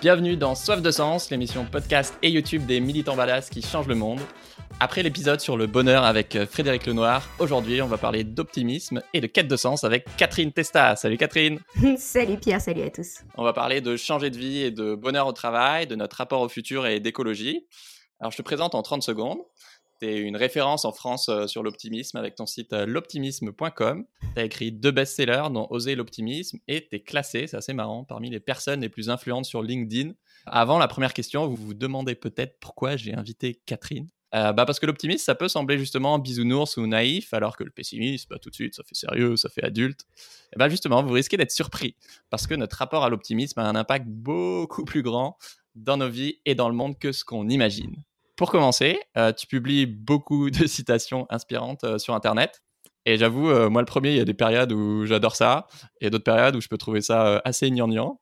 Bienvenue dans Soif de Sens, l'émission podcast et YouTube des militants badass qui changent le monde. Après l'épisode sur le bonheur avec euh, Frédéric Lenoir, aujourd'hui on va parler d'optimisme et de quête de sens avec Catherine Testa. Salut Catherine Salut Pierre, salut à tous On va parler de changer de vie et de bonheur au travail, de notre rapport au futur et d'écologie. Alors je te présente en 30 secondes. Tu es une référence en France euh, sur l'optimisme avec ton site euh, l'optimisme.com. Tu as écrit deux best-sellers dont Oser l'optimisme et tu es classé, c'est assez marrant, parmi les personnes les plus influentes sur LinkedIn. Avant la première question, vous vous demandez peut-être pourquoi j'ai invité Catherine. Euh, bah parce que l'optimisme, ça peut sembler justement bisounours ou naïf, alors que le pessimisme, bah, tout de suite, ça fait sérieux, ça fait adulte. Bah justement, vous risquez d'être surpris, parce que notre rapport à l'optimisme a un impact beaucoup plus grand dans nos vies et dans le monde que ce qu'on imagine. Pour commencer, euh, tu publies beaucoup de citations inspirantes euh, sur Internet. Et j'avoue, moi le premier, il y a des périodes où j'adore ça, et d'autres périodes où je peux trouver ça assez gnangnan.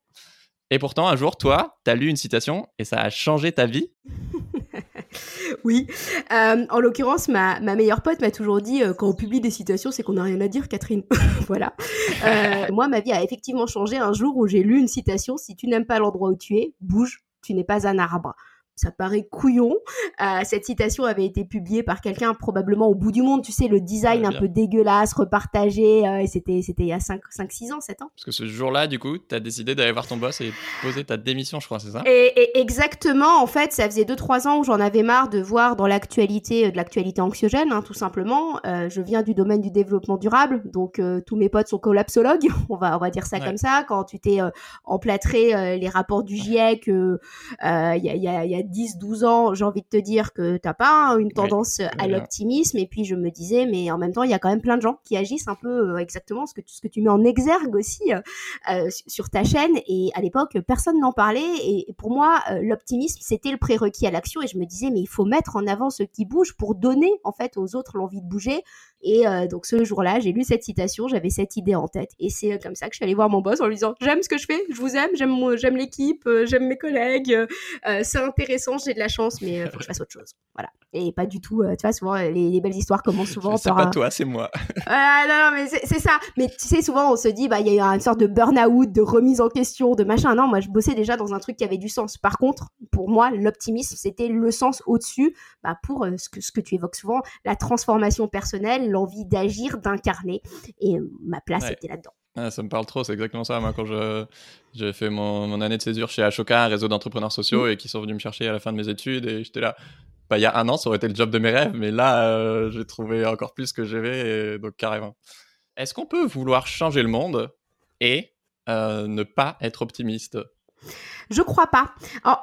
Et pourtant, un jour, toi, tu as lu une citation et ça a changé ta vie oui. Euh, en l'occurrence, ma, meilleure pote m'a toujours dit euh, quand on publie des citations, c'est qu'on n'a rien à dire, Catherine. voilà. Euh, moi, ma vie a effectivement changé un jour où j'ai lu une citation Si tu n'aimes pas l'endroit où tu es, bouge, tu n'es pas un arbre ça paraît couillon. Euh, cette citation avait été publiée par quelqu'un probablement au bout du monde, tu sais, le design un peu dégueulasse, repartagé, euh, et c'était, c'était il y a 5, 5, 6 ans, 7 ans. Parce que ce jour-là, du coup, tu as décidé d'aller voir ton boss et poser ta démission, je crois, c'est ça? Et, Exactement, en fait, ça faisait 2-3 ans où j'en avais marre de voir dans l'actualité, euh, de l'actualité anxiogène, hein, tout simplement. je viens du domaine du développement durable, donc tous mes potes sont collapsologues, on va, on va dire ça comme ça. Quand tu t'es emplâtré les rapports du GIEC, il y a, y a 10, 12 ans, j'ai envie de te dire que t'as pas une tendance à l'optimisme. Et puis je me disais, mais en même temps, il y a quand même plein de gens qui agissent un peu euh, exactement ce que, tu, ce que tu mets en exergue aussi euh, euh, sur ta chaîne. Et à l'époque, personne n'en parlait. Et pour moi, l'optimisme, c'était le prérequis à l'action. Et je me disais, mais il faut mettre en avant ce qui bouge pour donner en fait aux autres l'envie de bouger. Et donc ce jour-là, j'ai lu cette citation, j'avais cette idée en tête. Et c'est comme ça que je suis allée voir mon boss en lui disant, j'aime ce que je fais, je vous aime, j'aime, j'aime l'équipe, j'aime mes collègues, c'est intéressant j'ai de la chance, mais il euh, faut que je fasse autre chose. Voilà. Et pas du tout, euh, tu vois, souvent, les, belles histoires commencent souvent C'est pas toi, c'est moi. Ah, non, non, mais c'est ça. Mais tu sais, souvent, on se dit, bah, il y a eu une sorte de burn-out, de remise en question, de machin. Non, moi, je bossais déjà dans un truc qui avait du sens. Par contre, pour moi, l'optimisme, c'était le sens au-dessus, bah, pour euh, ce, que, ce que tu évoques souvent, la transformation personnelle, l'envie d'agir, d'incarner. Et ma place était là-dedans. Ah, ça me parle trop, c'est exactement ça. Moi, quand j'ai fait mon, mon, année de césure chez Ashoka, un réseau d'entrepreneurs sociaux, mm. et qui sont venus me chercher à la fin de mes études, et j'étais là. Bah, il y a un an, ça aurait été le job de mes rêves, mais là, euh, j'ai trouvé encore plus que j'avais, donc carrément. Est-ce qu'on peut vouloir changer le monde et euh, ne pas être optimiste? Je crois pas.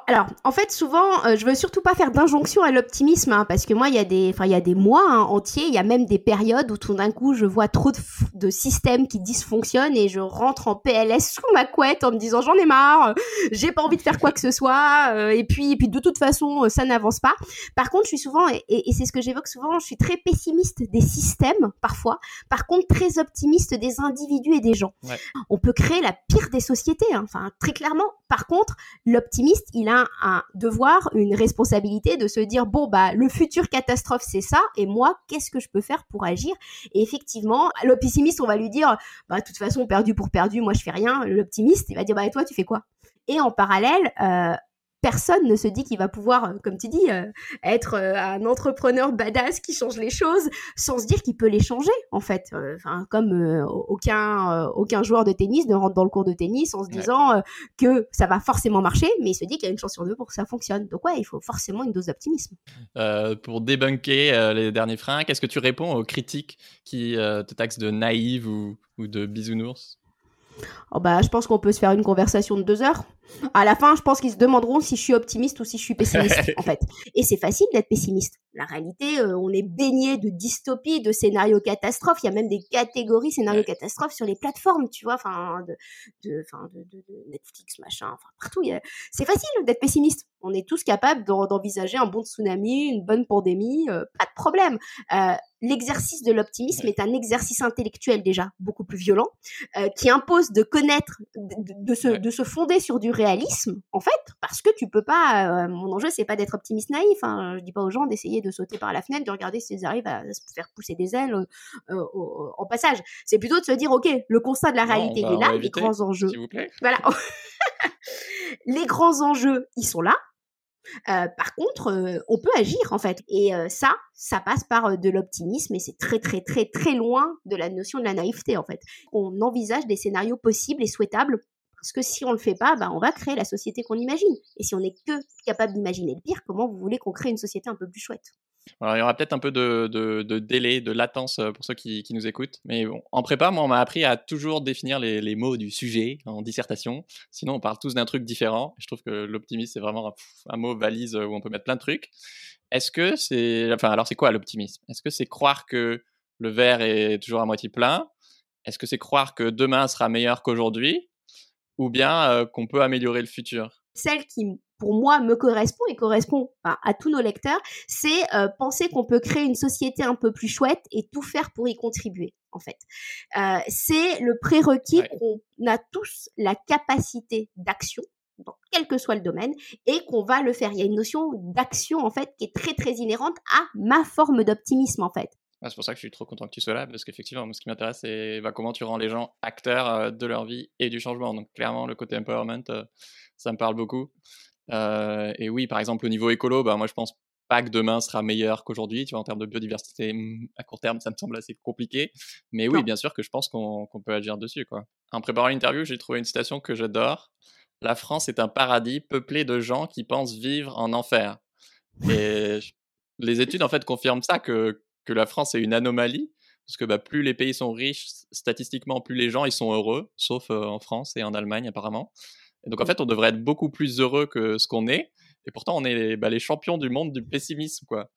Alors, en fait, souvent, euh, je veux surtout pas faire d'injonction à l'optimisme, hein, parce que moi, il y a des, enfin, il y a des mois hein, entiers, il y a même des périodes où tout d'un coup, je vois trop de, de, systèmes qui dysfonctionnent et je rentre en PLS sous ma couette en me disant j'en ai marre, j'ai pas envie de faire quoi que ce soit, euh, et puis, et puis de toute façon, ça n'avance pas. Par contre, je suis souvent, et, et c'est ce que j'évoque souvent, je suis très pessimiste des systèmes parfois. Par contre, très optimiste des individus et des gens. On peut créer la pire des sociétés, hein, enfin très clairement. Par contre l'optimiste, il a un devoir, une responsabilité de se dire bon bah le futur catastrophe c'est ça et moi qu'est-ce que je peux faire pour agir? Et effectivement, le pessimiste on va lui dire bah de toute façon perdu pour perdu, moi je fais rien. L'optimiste il va dire bah et toi tu fais quoi? Et en parallèle, euh, personne ne se dit qu'il va pouvoir, euh, comme tu dis, euh, être euh, un entrepreneur badass qui change les choses sans se dire qu'il peut les changer, en fait. Enfin, comme aucun, aucun joueur de tennis ne rentre dans le cours de tennis en se disant que ça va forcément marcher, mais il se dit qu'il y a une chance sur deux pour que ça fonctionne. Donc ouais, il faut forcément une dose d'optimisme. pour débunker les derniers freins, qu'est-ce que tu réponds aux critiques qui te taxent de naïve ou, ou de bisounours? Oh bah, je pense qu'on peut se faire une conversation de deux heures. À la fin, je pense qu'ils se demanderont si je suis optimiste ou si je suis pessimiste, en fait. Et c'est facile d'être pessimiste. La réalité, euh, on est baigné de dystopie, de scénarios catastrophes. Il y a même des catégories scénarios catastrophes sur les plateformes, tu vois, enfin, de, de, de, Netflix, machin, enfin, partout. C'est facile d'être pessimiste. On est tous capables d'envisager un bon tsunami, une bonne pandémie, euh, pas de problème. Euh, l'exercice de l'optimisme est un exercice intellectuel déjà beaucoup plus violent, qui impose de connaître, de, se, de se fonder sur du réalisme, en fait, parce que tu peux pas. mon enjeu, c'est pas d'être optimiste naïf. Hein, je dis pas aux gens d'essayer de sauter par la fenêtre, de regarder s'ils arrivent à se faire pousser des ailes euh, euh, en passage. C'est plutôt de se dire, ok, le constat de la réalité est là, les grands enjeux. Vous plaît. Voilà. Les grands enjeux, ils sont là. Euh, par contre, euh, on peut agir en fait. Et euh, ça, ça passe par de l'optimisme et c'est très très très très loin de la notion de la naïveté en fait. On envisage des scénarios possibles et souhaitables parce que si on le fait pas, bah, on va créer la société qu'on imagine. Et si on n'est que capable d'imaginer le pire, comment vous voulez qu'on crée une société un peu plus chouette? Alors, il y aura peut-être un peu de, délai, de latence euh, pour ceux qui, nous écoutent. Mais bon, en prépa, moi, on m'a appris à toujours définir les, mots du sujet en dissertation. Sinon, on parle tous d'un truc différent. Je trouve que l'optimisme, c'est vraiment un, mot valise où on peut mettre plein de trucs. Est-ce que c'est. Enfin, alors, c'est quoi l'optimisme Est-ce que c'est croire que le verre est toujours à moitié plein? Est-ce que c'est croire que demain sera meilleur qu'aujourd'hui? Ou bien euh, qu'on peut améliorer le futur? Celle qui pour moi me correspond et correspond à tous nos lecteurs, c'est euh, penser qu'on peut créer une société un peu plus chouette et tout faire pour y contribuer. En fait, euh, c'est le prérequis qu'on a tous la capacité d'action dans quel que soit le domaine et qu'on va le faire. Il y a une notion d'action en fait qui est très très inhérente à ma forme d'optimisme en fait. Ah, c'est pour ça que je suis trop content que tu sois là, parce qu'effectivement, ce qui m'intéresse, c'est bah, comment tu rends les gens acteurs euh, de leur vie et du changement. Donc, clairement, le côté empowerment, ça me parle beaucoup. Euh, et oui, par exemple, au niveau écolo, bah, moi je pense pas que demain sera meilleur qu'aujourd'hui. Tu vois, en termes de biodiversité, mmh, à court terme, ça me semble assez compliqué. Mais oui, bien sûr que je pense qu'on peut agir dessus. Quoi. En préparant l'interview, j'ai trouvé une citation que j'adore. La France est un paradis peuplé de gens qui pensent vivre en enfer. Et les études, en fait, confirment ça, que, que la France est une anomalie. Parce que bah, plus les pays sont riches, statistiquement, plus les gens ils sont heureux, sauf euh, en France et en Allemagne apparemment. Et donc en fait, on devrait être beaucoup plus heureux que ce qu'on est. Et pourtant, on est bah, les champions du monde du pessimisme, quoi.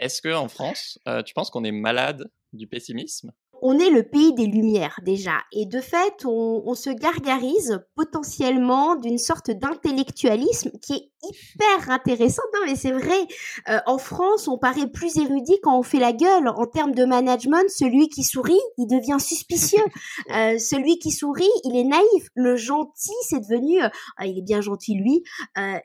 Est-ce que en France, euh, tu penses qu'on est malade du pessimisme? On est le pays des lumières déjà, et de fait, on, se gargarise potentiellement d'une sorte d'intellectualisme qui est hyper intéressant. Non, mais c'est vrai. Euh, en France, on paraît plus érudit quand on fait la gueule. En termes de management, celui qui sourit, il devient suspicieux. Euh, celui qui sourit, il est naïf. Le gentil, c'est devenu, euh, ah, il est bien gentil lui.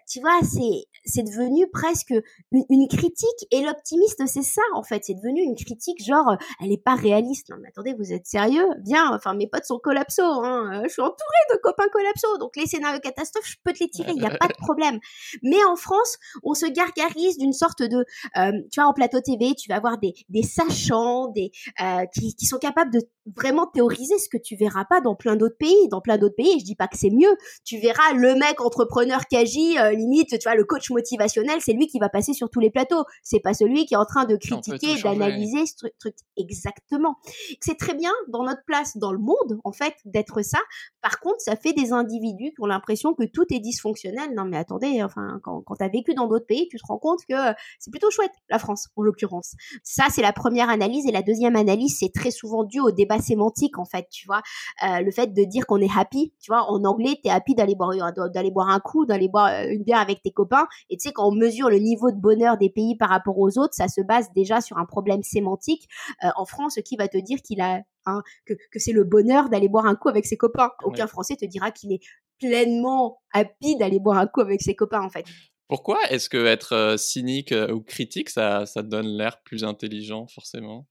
tu vois, c'est c'est devenu presque une, une critique. Et l'optimiste, c'est ça en fait. C'est devenu une critique genre, elle est pas réaliste. Non, attendez, vous êtes sérieux? Bien, enfin, mes potes sont collapso, hein. je suis entourée de copains collapso, donc les scénarios catastrophes, je peux te les tirer, il n'y a pas de problème. Mais en France, on se gargarise d'une sorte de, euh, tu vois, en plateau TV, tu vas voir des, des sachants, des euh, qui, qui sont capables de vraiment théoriser ce que tu verras pas dans plein d'autres pays. Dans plein d'autres pays, je dis pas que c'est mieux. Tu verras le mec entrepreneur qui agit, euh, limite, tu vois, le coach motivationnel, c'est lui qui va passer sur tous les plateaux. C'est pas celui qui est en train de critiquer, d'analyser ce truc. Exactement c'est très bien dans notre place dans le monde, en fait, d'être ça. Par contre, ça fait des individus qui ont l'impression que tout est dysfonctionnel. Non, mais attendez, enfin, quand, quand tu as vécu dans d'autres pays, tu te rends compte que c'est plutôt chouette, la France, en l'occurrence. Ça, c'est la première analyse. Et la deuxième analyse, c'est très souvent dû au débat sémantique, en fait, tu vois. Euh, le fait de dire qu'on est happy, tu vois, en anglais, tu es happy d'aller boire, d'aller boire un coup, d'aller boire euh, une bière avec tes copains. Et tu sais, quand on mesure le niveau de bonheur des pays par rapport aux autres, ça se base déjà sur un problème sémantique. Euh, en France, qui va te dire qu'il Hein, que, c'est le bonheur d'aller boire un coup avec ses copains? Aucun Français te dira qu'il est pleinement happy d'aller boire un coup avec ses copains, en fait. Pourquoi est-ce que être euh, cynique euh, ou critique, ça, ça donne l'air plus intelligent, forcément?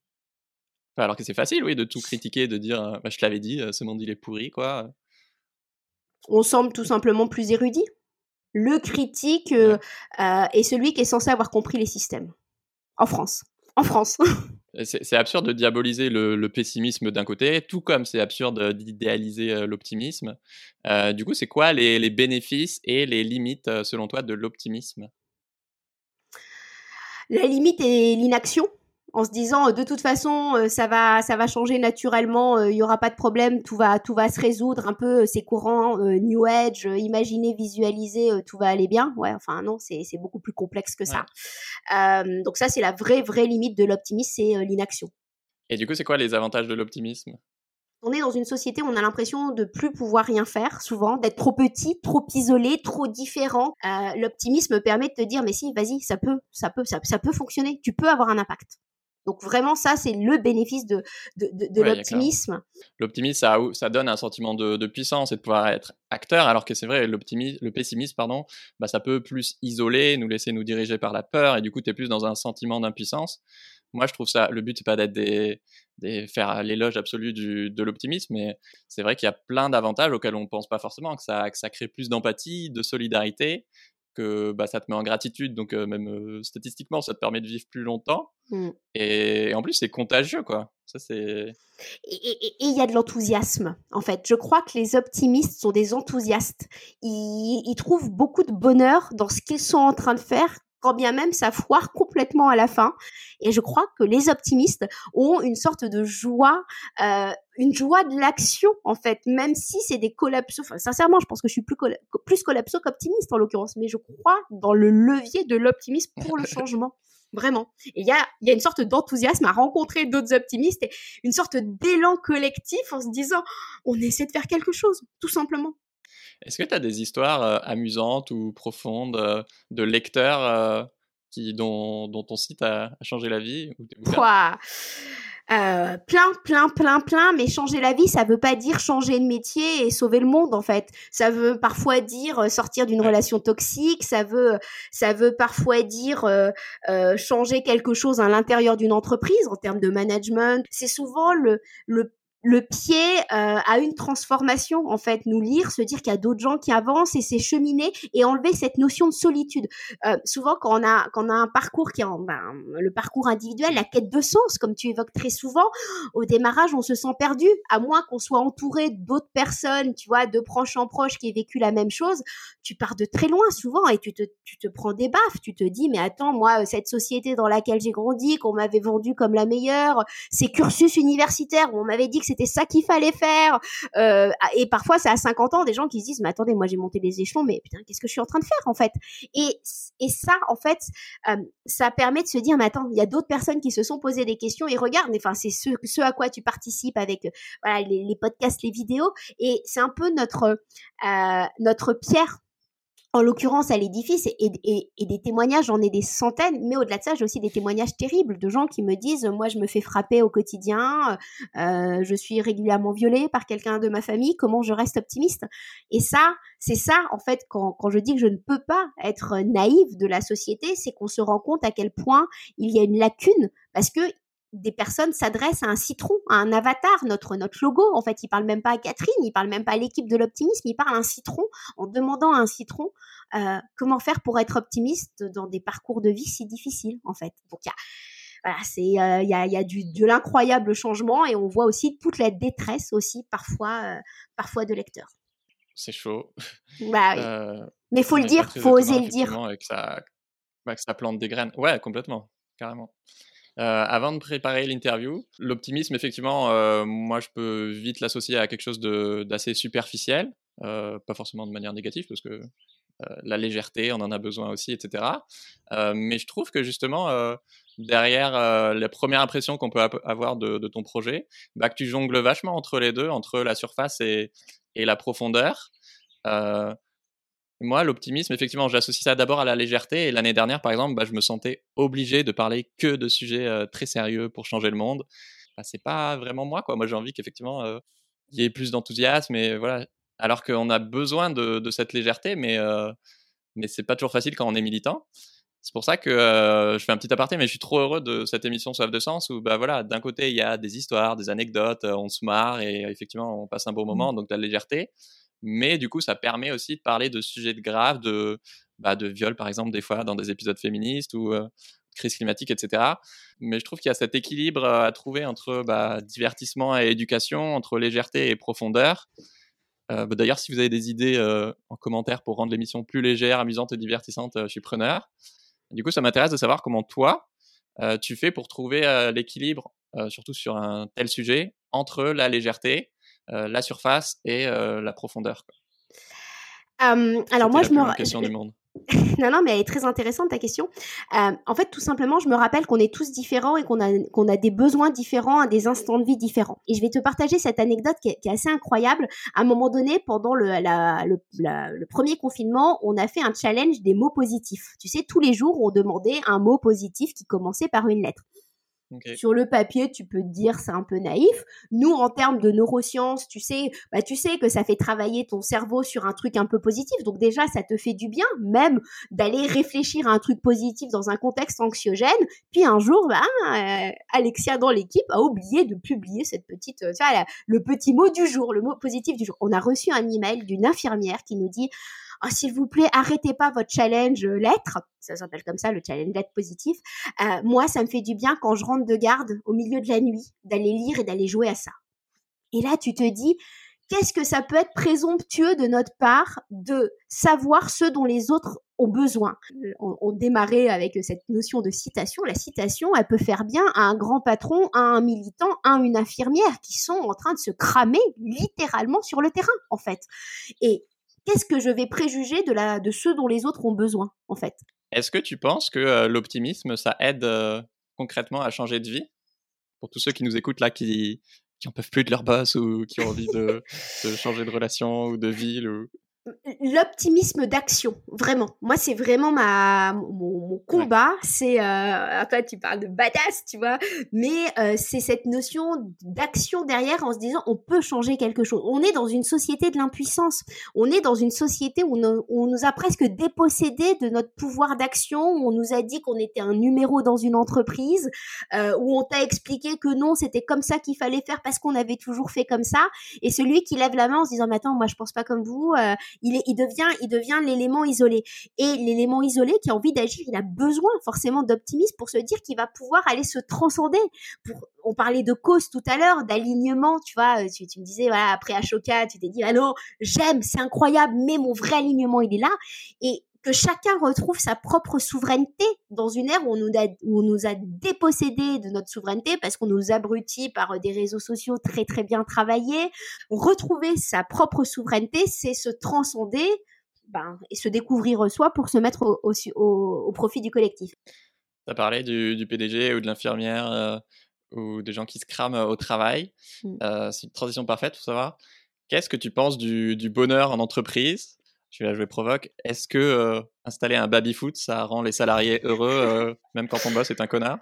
Alors que c'est facile, oui, de tout critiquer, de dire bah, je te l'avais dit, ce monde il est pourri, quoi. On semble tout simplement plus érudit? Le critique est celui qui est censé avoir compris les systèmes. En France. En France. c'est absurde de diaboliser le, pessimisme d'un côté, tout comme c'est absurde d'idéaliser euh, l'optimisme. Euh, du coup, c'est quoi les, bénéfices et les limites, euh, selon toi, de l'optimisme? La limite est l'inaction en se disant de toute façon euh, ça va ça va changer naturellement, euh, il y aura pas de problème, tout va tout va se résoudre un peu ces courants euh, new age, imaginer, visualiser, tout va aller bien. Ouais, enfin non, c'est c'est beaucoup plus complexe que ça. donc ça c'est la vraie vraie limite de l'optimisme, c'est l'inaction. Et du coup, c'est quoi les avantages de l'optimisme? On est dans une société où on a l'impression de plus pouvoir rien faire, souvent, d'être trop petit, trop isolé, trop différent. L'optimisme permet de te dire, mais si, vas-y, ça peut, ça peut, ça, ça peut fonctionner. Tu peux avoir un impact. Donc vraiment, ça, c'est le bénéfice de, de, de, l'optimisme. L'optimisme, ça, ça donne un sentiment de, de, puissance et de pouvoir être acteur, alors que c'est vrai, le pessimisme, pardon, bah, ça peut plus isoler, nous laisser nous diriger par la peur, et du coup, tu es plus dans un sentiment d'impuissance. moi, je trouve ça. Le but, c'est pas d'être des, des, faire l'éloge absolu du, de l'optimisme, mais c'est vrai qu'il y a plein d'avantages auxquels on ne pense pas forcément, que ça, que ça crée plus d'empathie, de solidarité, que bah, ça te met en gratitude, donc même statistiquement, ça te permet de vivre plus longtemps. Mmh. Et, en plus, c'est contagieux, quoi. Ça, c'est. Et il y a de l'enthousiasme, en fait. Je crois que les optimistes sont des enthousiastes. Ils, ils trouvent beaucoup de bonheur dans ce qu'ils sont en train de faire quand bien même ça foire complètement à la fin. Et je crois que les optimistes ont une sorte de joie, euh, une joie de l'action en fait, même si c'est des collapsos. Enfin, sincèrement, je pense que je suis plus, plus collapso qu'optimiste en l'occurrence, mais je crois dans le levier de l'optimisme pour le changement. Vraiment. Et il y a, y a une sorte d'enthousiasme à rencontrer d'autres optimistes et une sorte d'élan collectif en se disant on essaie de faire quelque chose, tout simplement. Est-ce que tu as des histoires euh, amusantes ou profondes euh, de lecteurs euh, qui, dont, dont, ton site a, changé la vie Quoi plein, plein, plein, plein, mais changer la vie, ça veut pas dire changer de métier et sauver le monde en fait. Ça veut parfois dire sortir d'une relation toxique, ça veut, ça veut parfois dire changer quelque chose à l'intérieur d'une entreprise en termes de management. C'est souvent le, le le pied euh, à une transformation en fait nous lire se dire qu'il y a d'autres gens qui avancent et c'est cheminer et enlever cette notion de solitude. Euh, souvent quand on a quand on a un parcours qui est en, ben, le parcours individuel la quête de sens comme tu évoques très souvent au démarrage on se sent perdu à moins qu'on soit entouré d'autres personnes tu vois de proches en proches qui aient vécu la même chose tu pars de très loin souvent et tu te tu te prends des baffes. Tu te dis mais attends moi cette société dans laquelle j'ai grandi qu'on m'avait vendu comme la meilleure ces cursus universitaires où on m'avait dit que c'était ça qu'il fallait faire. Euh, et parfois, c'est à 50 ans des gens qui se disent, mais attendez, moi j'ai monté les échelons, mais putain, qu'est-ce que je suis en train de faire en fait? Et, et ça, en fait, euh, ça permet de se dire, mais attends, il y a d'autres personnes qui se sont posées des questions et regarde, enfin, c'est ce, à quoi tu participes avec euh, les, podcasts, les vidéos, et c'est un peu notre notre pierre en l'occurrence à l'édifice et, des témoignages, j'en ai des centaines, mais au-delà de ça, j'ai aussi des témoignages terribles de gens qui me disent, moi je me fais frapper au quotidien, euh, je suis régulièrement violée par quelqu'un de ma famille, comment je reste optimiste? Et ça, c'est ça en fait, quand, quand je dis que je ne peux pas être naïve de la société, c'est qu'on se rend compte à quel point il y a une lacune, parce que des personnes s'adressent à un citron, à un avatar, notre, notre logo. En fait, il parle même pas à Catherine, il parle même pas à l'équipe de l'optimisme, il parle à un citron en demandant à un citron euh, comment faire pour être optimiste dans des parcours de vie si difficiles, en fait. Donc, il y a, voilà, c'est, euh, il y a, y a du, de l'incroyable changement et on voit aussi toute la détresse aussi parfois, euh, parfois de lecteurs. C'est chaud. Bah, oui. Mais faut le dire, faut oser le dire. Avec ça, avec ça plante des graines. Ouais, complètement, carrément. Euh, avant de préparer l'interview, l'optimisme, effectivement, euh, moi, je peux vite l'associer à quelque chose d'assez superficiel, euh, pas forcément de manière négative, parce que la légèreté, on en a besoin aussi, etc. mais je trouve que justement, derrière la première impression qu'on peut avoir de, ton projet, bah, que tu jongles vachement entre les deux, entre la surface et, et la profondeur. Moi, l'optimisme, effectivement, j'associe ça d'abord à la légèreté. Et l'année dernière, par exemple, bah, je me sentais obligé de parler que de sujets euh, très sérieux pour changer le monde. Bah, c'est pas vraiment moi, quoi. Moi, j'ai envie qu'effectivement, euh, il y ait plus d'enthousiasme. Et voilà. Alors qu'on a besoin de, cette légèreté, mais, euh, mais c'est pas toujours facile quand on est militant. C'est pour ça que je fais un petit aparté, mais je suis trop heureux de cette émission Soif de Sens où, bah voilà, d'un côté, il y a des histoires, des anecdotes, on se marre et effectivement, on passe un beau mmh. moment, donc de la légèreté mais du coup, ça permet aussi de parler de sujets de graves, de, bah, de viol par exemple, des fois dans des épisodes féministes ou euh, crise climatique, etc. Mais je trouve qu'il y a cet équilibre à trouver entre bah, divertissement et éducation, entre légèreté et profondeur. Bah, d'ailleurs, si vous avez des idées en commentaire pour rendre l'émission plus légère, amusante et divertissante, je suis preneur. Du coup, ça m'intéresse de savoir comment toi, tu fais pour trouver l'équilibre, surtout sur un tel sujet, entre la légèreté la surface et euh, la profondeur. alors moi, je me... question du monde. non, non, mais elle est très intéressante ta question. en fait, tout simplement, je me rappelle qu'on est tous différents et qu'on a, qu'on a des besoins différents à des instants de vie différents. Et je vais te partager cette anecdote qui est, assez incroyable. À un moment donné, pendant le, le, premier confinement, on a fait un challenge des mots positifs. Tu sais, tous les jours, on demandait un mot positif qui commençait par une lettre. Sur le papier, tu peux te dire c'est un peu naïf. Nous, en termes de neurosciences, tu sais, bah, tu sais que ça fait travailler ton cerveau sur un truc un peu positif. Donc déjà, ça te fait du bien, même d'aller réfléchir à un truc positif dans un contexte anxiogène. Puis un jour, bah, euh, Alexia dans l'équipe a oublié de publier cette petite, euh, le petit mot du jour, le mot positif du jour. On a reçu un email d'une infirmière qui nous dit oh, s'il vous plaît, arrêtez pas votre challenge euh, lettre. Ça s'appelle comme ça, le challenge lettre positif. Euh, moi, ça me fait du bien quand je rentre de garde au milieu de la nuit, d'aller lire et d'aller jouer à ça. Et là, tu te dis, qu'est-ce que ça peut être présomptueux de notre part de savoir ce dont les autres ont besoin? On, on, démarrait avec cette notion de citation. La citation, elle peut faire bien à un grand patron, à un militant, à une infirmière qui sont en train de se cramer littéralement sur le terrain, en fait. Et qu'est-ce que je vais préjuger de, la, de ceux dont les autres ont besoin, en fait? Est-ce que tu penses que euh, l'optimisme, ça aide euh, concrètement à changer de vie? Pour tous ceux qui nous écoutent là, qui, qui en peuvent plus de leur boss ou qui ont envie de, de changer de relation ou de ville ou l'optimisme d'action, vraiment. Moi, c'est vraiment ma mon, combat. C'est euh, toi, tu parles de badass, tu vois, mais euh, c'est cette notion d'action derrière en se disant on peut changer quelque chose. On est dans une société de l'impuissance. On est dans une société où, on nous a presque dépossédé de notre pouvoir d'action. On nous a dit qu'on était un numéro dans une entreprise, euh, où on t'a expliqué que non, c'était comme ça qu'il fallait faire parce qu'on avait toujours fait comme ça. Et celui qui lève la main en se disant mais attends, moi je pense pas comme vous. Il, est, il devient, il devient l'élément isolé. Et l'élément isolé qui a envie d'agir, il a besoin forcément d'optimisme pour se dire qu'il va pouvoir aller se transcender. Pour, on parlait de cause tout à l'heure, d'alignement, tu vois. Euh, tu, me disais, voilà, après Ashoka, tu t'es dit, ah non, j'aime, c'est incroyable, mais mon vrai alignement, il est là. Et que chacun retrouve sa propre souveraineté dans une ère où on nous a, où on nous a dépossédé de notre souveraineté parce qu'on nous abrutit par des réseaux sociaux très très bien travaillés. Retrouver sa propre souveraineté, c'est se transcender ben, et se découvrir soi pour se mettre au, au, profit du collectif. Tu as parlé du, PDG ou de l'infirmière euh, ou des gens qui se crament au travail. Mmh. Euh, c'est une transition parfaite pour savoir. Qu'est-ce que tu penses du, du bonheur en entreprise je vais jouer provoque. Est-ce que euh, installer un baby-foot, ça rend les salariés heureux, euh, même quand ton boss est un connard?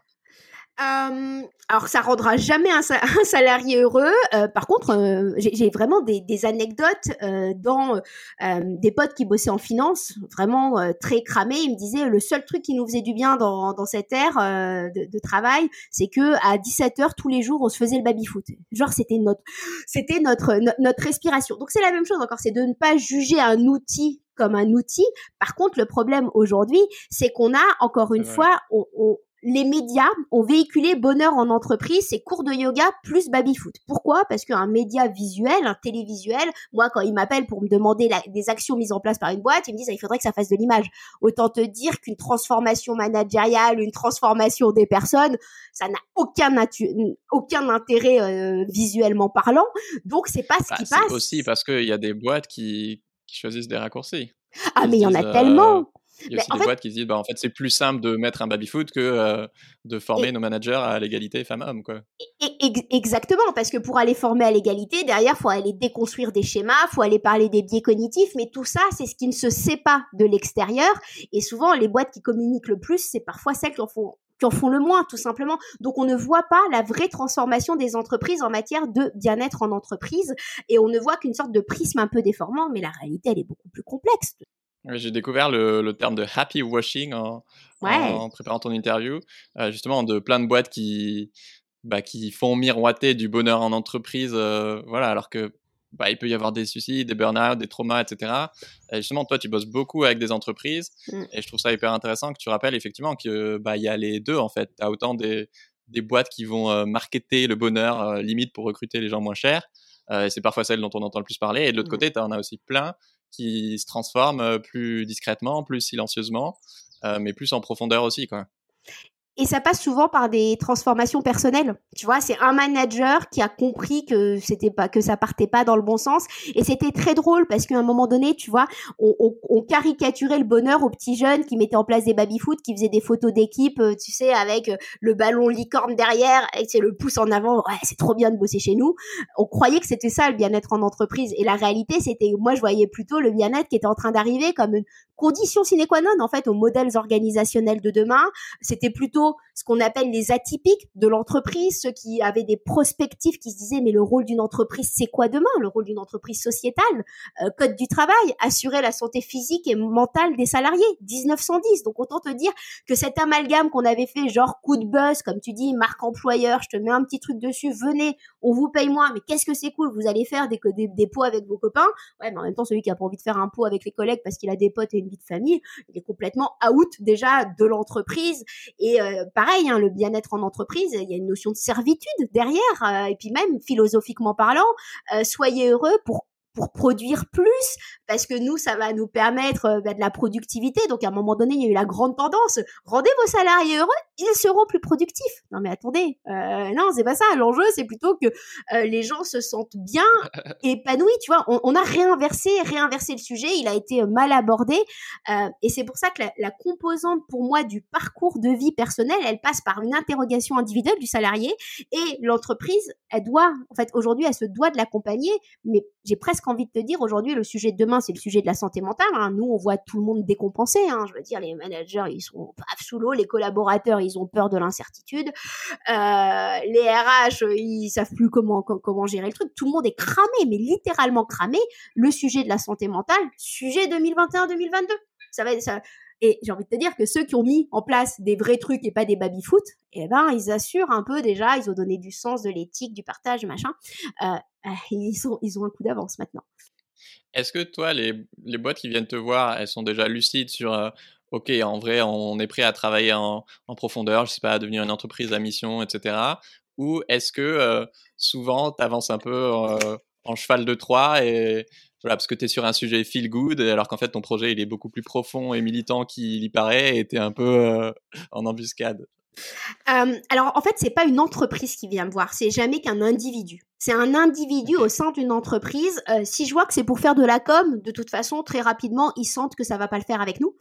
Euh, alors ça rendra jamais un, salarié heureux. Euh, par contre, euh, j'ai vraiment des, des anecdotes euh, dans des potes qui bossaient en finance, vraiment très cramés. Ils me disaient le seul truc qui nous faisait du bien dans, dans cette ère de, de, travail, c'est que à 17 h tous les jours, on se faisait le baby foot. Genre c'était notre, c'était notre, notre respiration. Donc c'est la même chose encore, c'est de ne pas juger un outil comme un outil. Par contre, le problème aujourd'hui, c'est qu'on a encore une fois, on, on, les médias ont véhiculé bonheur en entreprise, c'est cours de yoga plus baby-foot. Pourquoi? Parce qu'un média visuel, un télévisuel, moi quand ils m'appellent pour me demander des actions mises en place par une boîte, ils me disent il faudrait que ça fasse de l'image. Autant te dire qu'une transformation managériale, une transformation des personnes, ça n'a aucun, aucun intérêt euh, visuellement parlant. Donc c'est pas ce bah, qui passe. C'est aussi parce qu'il y a des boîtes qui, choisissent des raccourcis. Ah mais il y en a tellement euh, il y a aussi des boîtes qui se disent, bah, en fait, c'est plus simple de mettre un baby-foot que euh, de former nos managers à l'égalité femmes-hommes. Quoi. Exactement, parce que pour aller former à l'égalité, derrière, il faut aller déconstruire des schémas, il faut aller parler des biais cognitifs, mais tout ça, c'est ce qui ne se sait pas de l'extérieur. Et souvent, les boîtes qui communiquent le plus, c'est parfois celles qui en font qui en font le moins, tout simplement. Donc, on ne voit pas la vraie transformation des entreprises en matière de bien-être en entreprise, et on ne voit qu'une sorte de prisme un peu déformant, mais la réalité, elle est beaucoup plus complexe. J'ai découvert le, terme de happy washing en, préparant ton interview, euh, justement de plein de boîtes qui, bah, qui font miroiter du bonheur en entreprise, euh, voilà, alors que bah, il peut y avoir des suicides, des burn-out, des traumas, etc. Et justement, toi, tu bosses beaucoup avec des entreprises, mmh. et je trouve ça hyper intéressant que tu rappelles effectivement que bah y a les deux en fait. Tu as autant des, des boîtes qui vont euh, marketer le bonheur limite pour recruter les gens moins chers, et c'est parfois celles dont on entend le plus parler. Et de l'autre mmh. côté, tu en as aussi plein qui se transforme euh, plus discrètement, plus silencieusement, euh, mais plus en profondeur aussi. Quoi. Et ça passe souvent par des transformations personnelles. Tu vois, c'est un manager qui a compris que c'était pas que ça partait pas dans le bon sens. Et c'était très drôle parce qu'à un moment donné, tu vois, on, on, on, caricaturait le bonheur aux petits jeunes qui mettaient en place des baby-foot, qui faisaient des photos d'équipe, euh, tu sais, avec euh, le ballon licorne derrière et c'est le pouce en avant. Ouais, c'est trop bien de bosser chez nous. On croyait que c'était ça le bien-être en entreprise. Et la réalité, c'était, moi, je voyais plutôt le bien-être qui était en train d'arriver comme une condition sine qua non en fait aux modèles organisationnels de demain. C'était plutôt ce qu'on appelle les atypiques de l'entreprise, ceux qui avaient des prospectives, qui se disaient mais le rôle d'une entreprise c'est quoi demain? Le rôle d'une entreprise sociétale, euh, code du travail, assurer la santé physique et mentale des salariés, 1910. Donc autant te dire que cet amalgame qu'on avait fait, genre coup de buzz, comme tu dis, marque employeur, je te mets un petit truc dessus, venez, on vous paye moins, mais qu'est-ce que c'est cool, vous allez faire des, des, des pots avec vos copains. Ouais, mais en même temps, celui qui a pas envie de faire un pot avec les collègues parce qu'il a des potes et une vie de famille, il est complètement out déjà de l'entreprise. Et euh, pareil, hein, le bien-être en entreprise, il y a une notion de servitude derrière. Euh, et puis même, philosophiquement parlant, euh, soyez heureux pour pour produire plus, parce que nous, ça va nous permettre euh, bah, de la productivité. Donc, à un moment donné, il y a eu la grande tendance. Rendez vos salariés heureux, ils seront plus productifs. Non, mais attendez, euh, non, c'est pas ça. L'enjeu, c'est plutôt que euh, les gens se sentent bien, épanouis. Tu vois, on, on, a réinversé, réinversé le sujet. Il a été mal abordé, euh, et c'est pour ça que la, la, composante pour moi du parcours de vie personnel, elle passe par une interrogation individuelle du salarié et l'entreprise. Elle doit, en fait, aujourd'hui, elle se doit de l'accompagner, mais j'ai presque envie de te dire aujourd'hui, le sujet de demain, c'est le sujet de la santé mentale. Hein. Nous, on voit tout le monde décompensé. Hein. Je veux dire, les managers, ils sont paf sous l'eau, les collaborateurs, ils ont peur de l'incertitude, euh, les RH, ils savent plus comment comment gérer le truc. Tout le monde est cramé, mais littéralement cramé. Le sujet de la santé mentale, sujet 2021-2022. Ça va, ça, et j'ai envie de te dire que ceux qui ont mis en place des vrais trucs et pas des baby-foot, eh ben, ils assurent un peu déjà, ils ont donné du sens, de l'éthique, du partage, machin. Euh, euh, ils, sont, ils ont un coup d'avance maintenant. Est-ce que toi, les, les, boîtes qui viennent te voir, elles sont déjà lucides sur euh, OK, en vrai, on est prêt à travailler en, en, profondeur, je sais pas, à devenir une entreprise à mission, etc. Ou est-ce que souvent, tu avances un peu en cheval de Troie et voilà, parce que tu es sur un sujet feel good, alors qu'en fait, ton projet, il est beaucoup plus profond et militant qu'il y paraît et tu es un peu en embuscade euh, alors en fait, c'est pas une entreprise qui vient me voir, c'est jamais qu'un individu. C'est un individu au sein d'une entreprise. Euh, si je vois que c'est pour faire de la com, de toute façon, très rapidement, ils sentent que ça va pas le faire avec nous,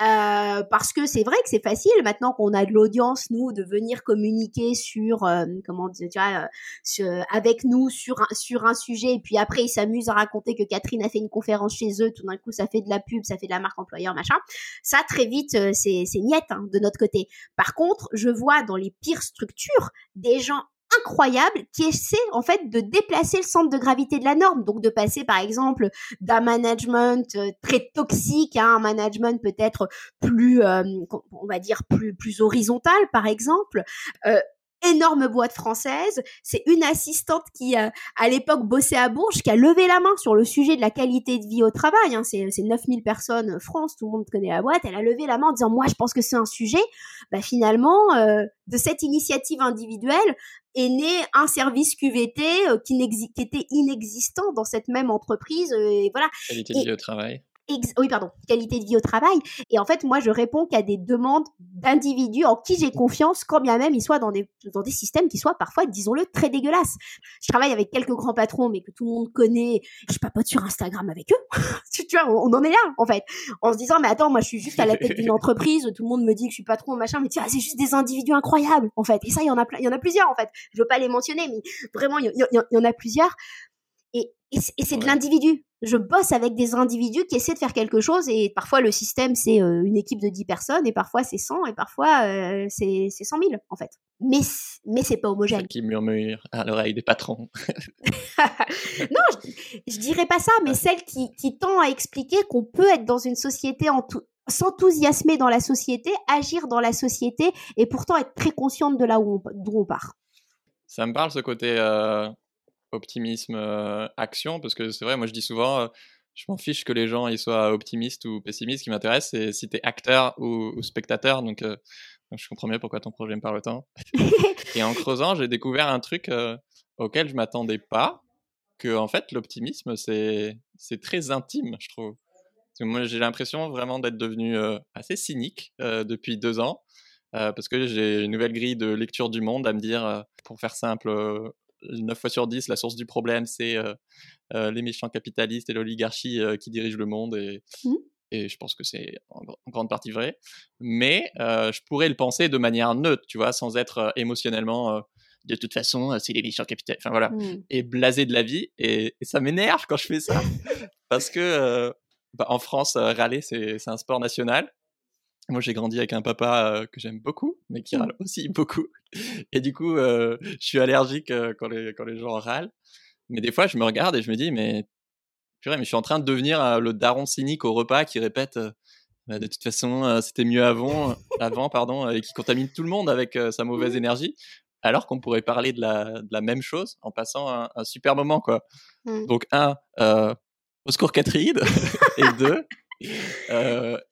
euh, parce que c'est vrai que c'est facile maintenant qu'on a de l'audience, nous, de venir communiquer sur euh, comment dire, tu vois, sur, avec nous sur un, sur un sujet, et puis après ils s'amusent à raconter que Catherine a fait une conférence chez eux. Tout d'un coup, ça fait de la pub, ça fait de la marque employeur, machin. Ça très vite, c'est c'est niette hein, de notre côté. Par contre, je vois dans les pires structures des gens incroyable qui essaie en fait de déplacer le centre de gravité de la norme, donc de passer par exemple d'un management euh, très toxique à un management peut-être plus, euh, on va dire plus plus horizontal par exemple. Euh, énorme boîte française. C'est une assistante qui, euh, à l'époque, bossait à Bourges, qui a levé la main sur le sujet de la qualité de vie au travail. Hein. C'est, 9000 personnes euh, France, tout le monde connaît la boîte. Elle a levé la main en disant, moi, je pense que c'est un sujet. Bah, finalement, euh, de cette initiative individuelle est né un service QVT qui, qui, était inexistant dans cette même entreprise. et voilà. Qualité de vie au travail oui, pardon, qualité de vie au travail. Et en fait, moi, je réponds qu'à des demandes d'individus en qui j'ai confiance, quand bien même ils soient dans des, dans des systèmes qui soient parfois, disons-le, très dégueulasses. Je travaille avec quelques grands patrons, mais que tout le monde connaît. Je papote sur Instagram avec eux. tu vois, on, en est là, en fait. En se disant, mais attends, moi, je suis juste à la tête d'une entreprise, tout le monde me dit que je suis patron, machin, mais tu vois, c'est juste des individus incroyables, en fait. Et ça, il y en a il y en a plusieurs, en fait. Je veux pas les mentionner, mais vraiment, il y, y en a plusieurs. Et, et c'est de l'individu. Je bosse avec des individus qui essaient de faire quelque chose et parfois le système c'est euh, une équipe de 10 personnes et parfois c'est 100 et parfois euh, c'est 100 000 en fait. Mais, mais c'est pas homogène. Qui murmure à l'oreille des patrons. non, je, je, dirais pas ça, mais celle qui, qui tend à expliquer qu'on peut être dans une société en tout, s'enthousiasmer dans la société, agir dans la société et pourtant être très consciente de là où on, on part. Ça me parle ce côté euh, optimisme euh, action parce que c'est vrai moi je dis souvent euh, je m'en fiche que les gens ils soient optimistes ou pessimistes. Ce qui m'intéresse c'est si tu es acteur ou, spectateur euh, donc, je comprends mieux pourquoi ton projet me parle autant. Et en creusant j'ai découvert un truc auquel je m'attendais pas que en fait l'optimisme c'est c'est très intime je trouve. Moi j'ai l'impression vraiment d'être devenu assez cynique depuis deux ans parce que j'ai une nouvelle grille de lecture du monde à me dire, pour faire simple, 9 fois sur 10, la source du problème, c'est euh, euh, les méchants capitalistes et l'oligarchie euh, qui dirigent le monde. Et, mmh. et je pense que c'est en, grande partie vrai. Mais je pourrais le penser de manière neutre, tu vois, sans être émotionnellement de toute façon, c'est les méchants capitalistes. Enfin voilà. Mmh. Et blasé de la vie. Et, ça m'énerve quand je fais ça. parce que bah, en France, râler, c'est un sport national. Moi, j'ai grandi avec un papa que j'aime beaucoup, mais qui mmh. râle aussi beaucoup. Et du coup, je suis allergique quand, les, quand les gens râlent. Mais des fois, je me regarde et je me dis, mais mais je suis en train de devenir le daron cynique au repas qui répète bah, de toute façon, c'était mieux avant, avant pardon, et qui contamine tout le monde avec sa mauvaise mmh. énergie, alors qu'on pourrait parler de la, de la, même chose en passant un, super moment, quoi. Mmh. Donc, un, au secours Catherine, et deux,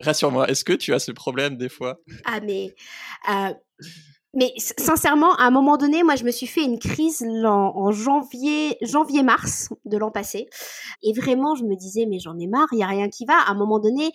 rassure-moi, est-ce que tu as ce problème des fois? Ah, mais mais sincèrement, à un moment donné, moi, je me suis fait une crise en, janvier, janvier-mars de l'an passé. Et vraiment, je me disais, mais j'en ai marre, il y a rien qui va. À un moment donné,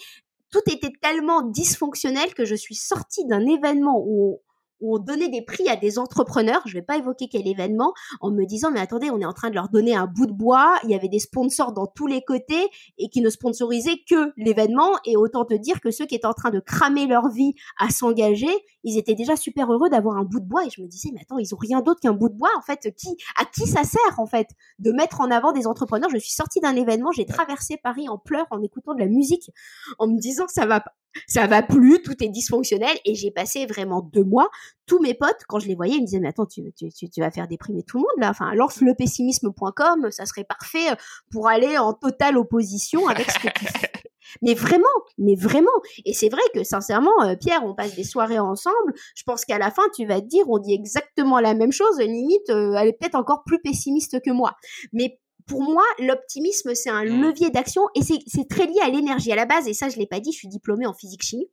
tout était tellement dysfonctionnel que je suis sortie d'un événement où où on donnait des prix à des entrepreneurs, je ne vais pas évoquer quel événement, en me disant mais attendez, on est en train de leur donner un bout de bois, il y avait des sponsors dans tous les côtés et qui ne sponsorisaient que l'événement et autant te dire que ceux qui étaient en train de cramer leur vie à s'engager, ils étaient déjà super heureux d'avoir un bout de bois et je me disais mais attends, ils ont rien d'autre qu'un bout de bois en fait, qui à qui ça sert en fait de mettre en avant des entrepreneurs? Je suis sortie d'un événement, j'ai traversé Paris en pleurs en écoutant de la musique en me disant ça va pas ça va plus, tout est dysfonctionnel. Et j'ai passé vraiment deux mois. Tous mes potes, quand je les voyais, ils me disaient, mais attends, tu, tu, tu, vas faire déprimer tout le monde là. Enfin, lance le pessimisme.com, ça serait parfait pour aller en totale opposition avec ce que tu fais. Mais vraiment, mais vraiment. Et c'est vrai que sincèrement, euh, Pierre, on passe des soirées ensemble. Je pense qu'à la fin, tu vas te dire, on dit exactement la même chose. Limite, euh, elle est peut-être encore plus pessimiste que moi. Mais pour moi, l'optimisme, c'est un mmh. levier d'action et c'est très lié à l'énergie. À la base, et ça, je l'ai pas dit, je suis diplômée en physique chimie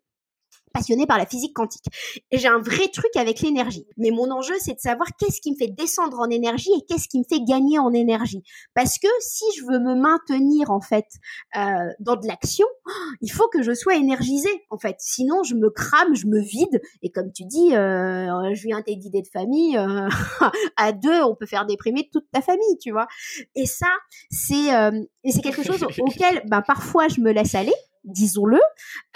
passionnée par la physique quantique. Et j'ai un vrai truc avec l'énergie. Mais mon enjeu, c'est de savoir qu'est-ce qui me fait descendre en énergie et qu'est-ce qui me fait gagner en énergie. Parce que si je veux me maintenir, en fait, euh, dans de l'action, il faut que je sois énergisée, en fait. Sinon, je me crame, je me vide. Et comme tu dis, euh, je viens t'aider d'idées de famille. Euh, à deux, on peut faire déprimer toute ta famille, tu vois. Et ça, c'est euh, c'est quelque chose auquel, ben, parfois, je me laisse aller disons-le,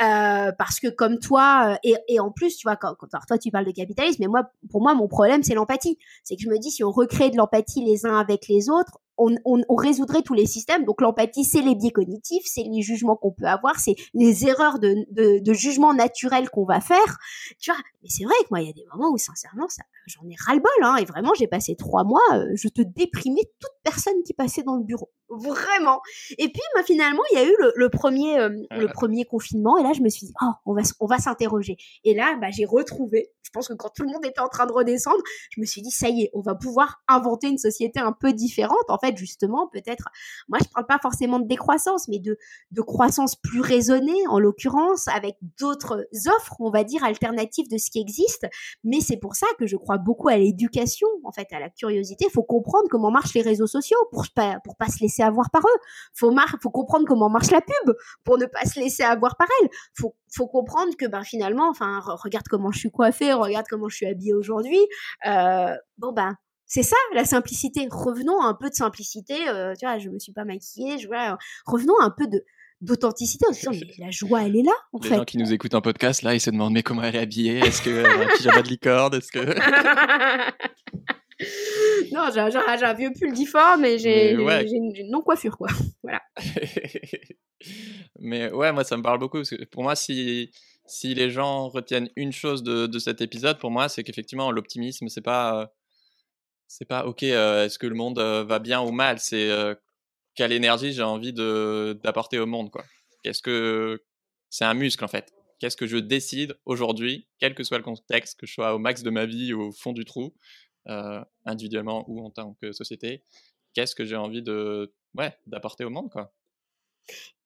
euh, parce que comme toi, euh, et, et, en plus, tu vois, quand, quand toi tu parles de capitalisme, mais moi, pour moi, mon problème, c'est l'empathie. C'est que je me dis, si on recrée de l'empathie les uns avec les autres, on, on, on, résoudrait tous les systèmes. Donc l'empathie, c'est les biais cognitifs, c'est les jugements qu'on peut avoir, c'est les erreurs de, de, de jugement naturel qu'on va faire. Tu vois, mais c'est vrai que moi, il y a des moments où sincèrement, ça, j'en ai ras-le-bol. Hein, et vraiment, j'ai passé trois mois, euh, je te déprimais toute personne qui passait dans le bureau. Vraiment. Et puis, moi, finalement, il y a eu le, le premier, euh, le premier confinement. Et là, je me suis dit, oh, on va, on va s'interroger. Et là, bah, j'ai retrouvé, je pense que quand tout le monde était en train de redescendre, je me suis dit, ça y est, on va pouvoir inventer une société un peu différente. En fait, justement, peut-être, moi, je parle pas forcément de décroissance, mais de, de croissance plus raisonnée, en l'occurrence, avec d'autres offres, on va dire, alternatives de ce qui existe. Mais c'est pour ça que je crois beaucoup à l'éducation, en fait, à la curiosité. Il faut comprendre comment marchent les réseaux sociaux pour pas, pour pas se laisser avoir par eux. Faut faut comprendre comment marche la pub pour ne pas se laisser avoir par elle. Faut, faut comprendre que, ben, finalement, enfin, regarde comment je suis coiffée, regarde comment je suis habillée aujourd'hui. Euh, bon, ben, c'est ça la simplicité. Revenons à un peu de simplicité. Euh, tu vois, je me suis pas maquillée. Je revenons à un peu de d'authenticité la joie elle est là en les gens qui nous écoutent en podcast là ils se demandent mais comment elle est habillée? Est-ce que euh, un pyjama de licorne? Est-ce que non j'ai un vieux pull difforme et j'ai une non coiffure quoi voilà mais ouais moi ça me parle beaucoup parce que pour moi si si les gens retiennent une chose de, de cet épisode pour moi c'est qu'effectivement l'optimisme c'est pas euh, c'est pas ok, est-ce que le monde va bien ou mal, c'est quelle énergie j'ai envie d'apporter au monde quoi? Qu'est-ce que c'est un muscle en fait. Qu'est-ce que je décide aujourd'hui, quel que soit le contexte, que je sois au max de ma vie ou au fond du trou, individuellement ou en tant que société, qu'est-ce que j'ai envie de d'apporter au monde quoi?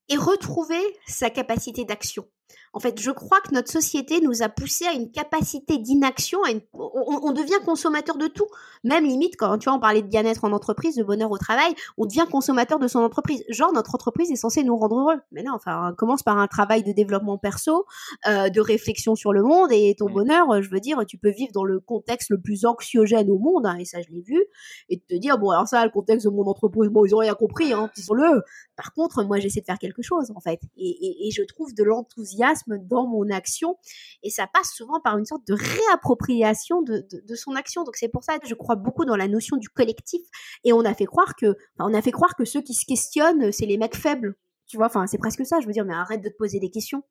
Et retrouver sa capacité d'action. En fait, je crois que notre société nous a poussé à une capacité d'inaction. On, devient consommateur de tout. Même limite, quand tu vois, on parlait de bien-être en entreprise, de bonheur au travail, on devient consommateur de son entreprise. Genre, notre entreprise est censée nous rendre heureux. Mais non, enfin, on commence par un travail de développement perso, euh, de réflexion sur le monde et ton mmh. bonheur. Euh, je veux dire, tu peux vivre dans le contexte le plus anxiogène au monde, hein, et ça, je l'ai vu, et te dire, bon, alors ça, le contexte de mon entreprise, bon, ils ont rien compris, hein, disons-le. Par contre, moi, j'essaie de faire quelque chose, en fait, et, et je trouve de l'enthousiasme dans mon action. Et ça passe souvent par une sorte de réappropriation de, son action. Donc c'est pour ça que je crois beaucoup dans la notion du collectif. Et on a fait croire que, on a fait croire que ceux qui se questionnent, c'est les mecs faibles. Tu vois, enfin, c'est presque ça. Je veux dire, mais arrête de te poser des questions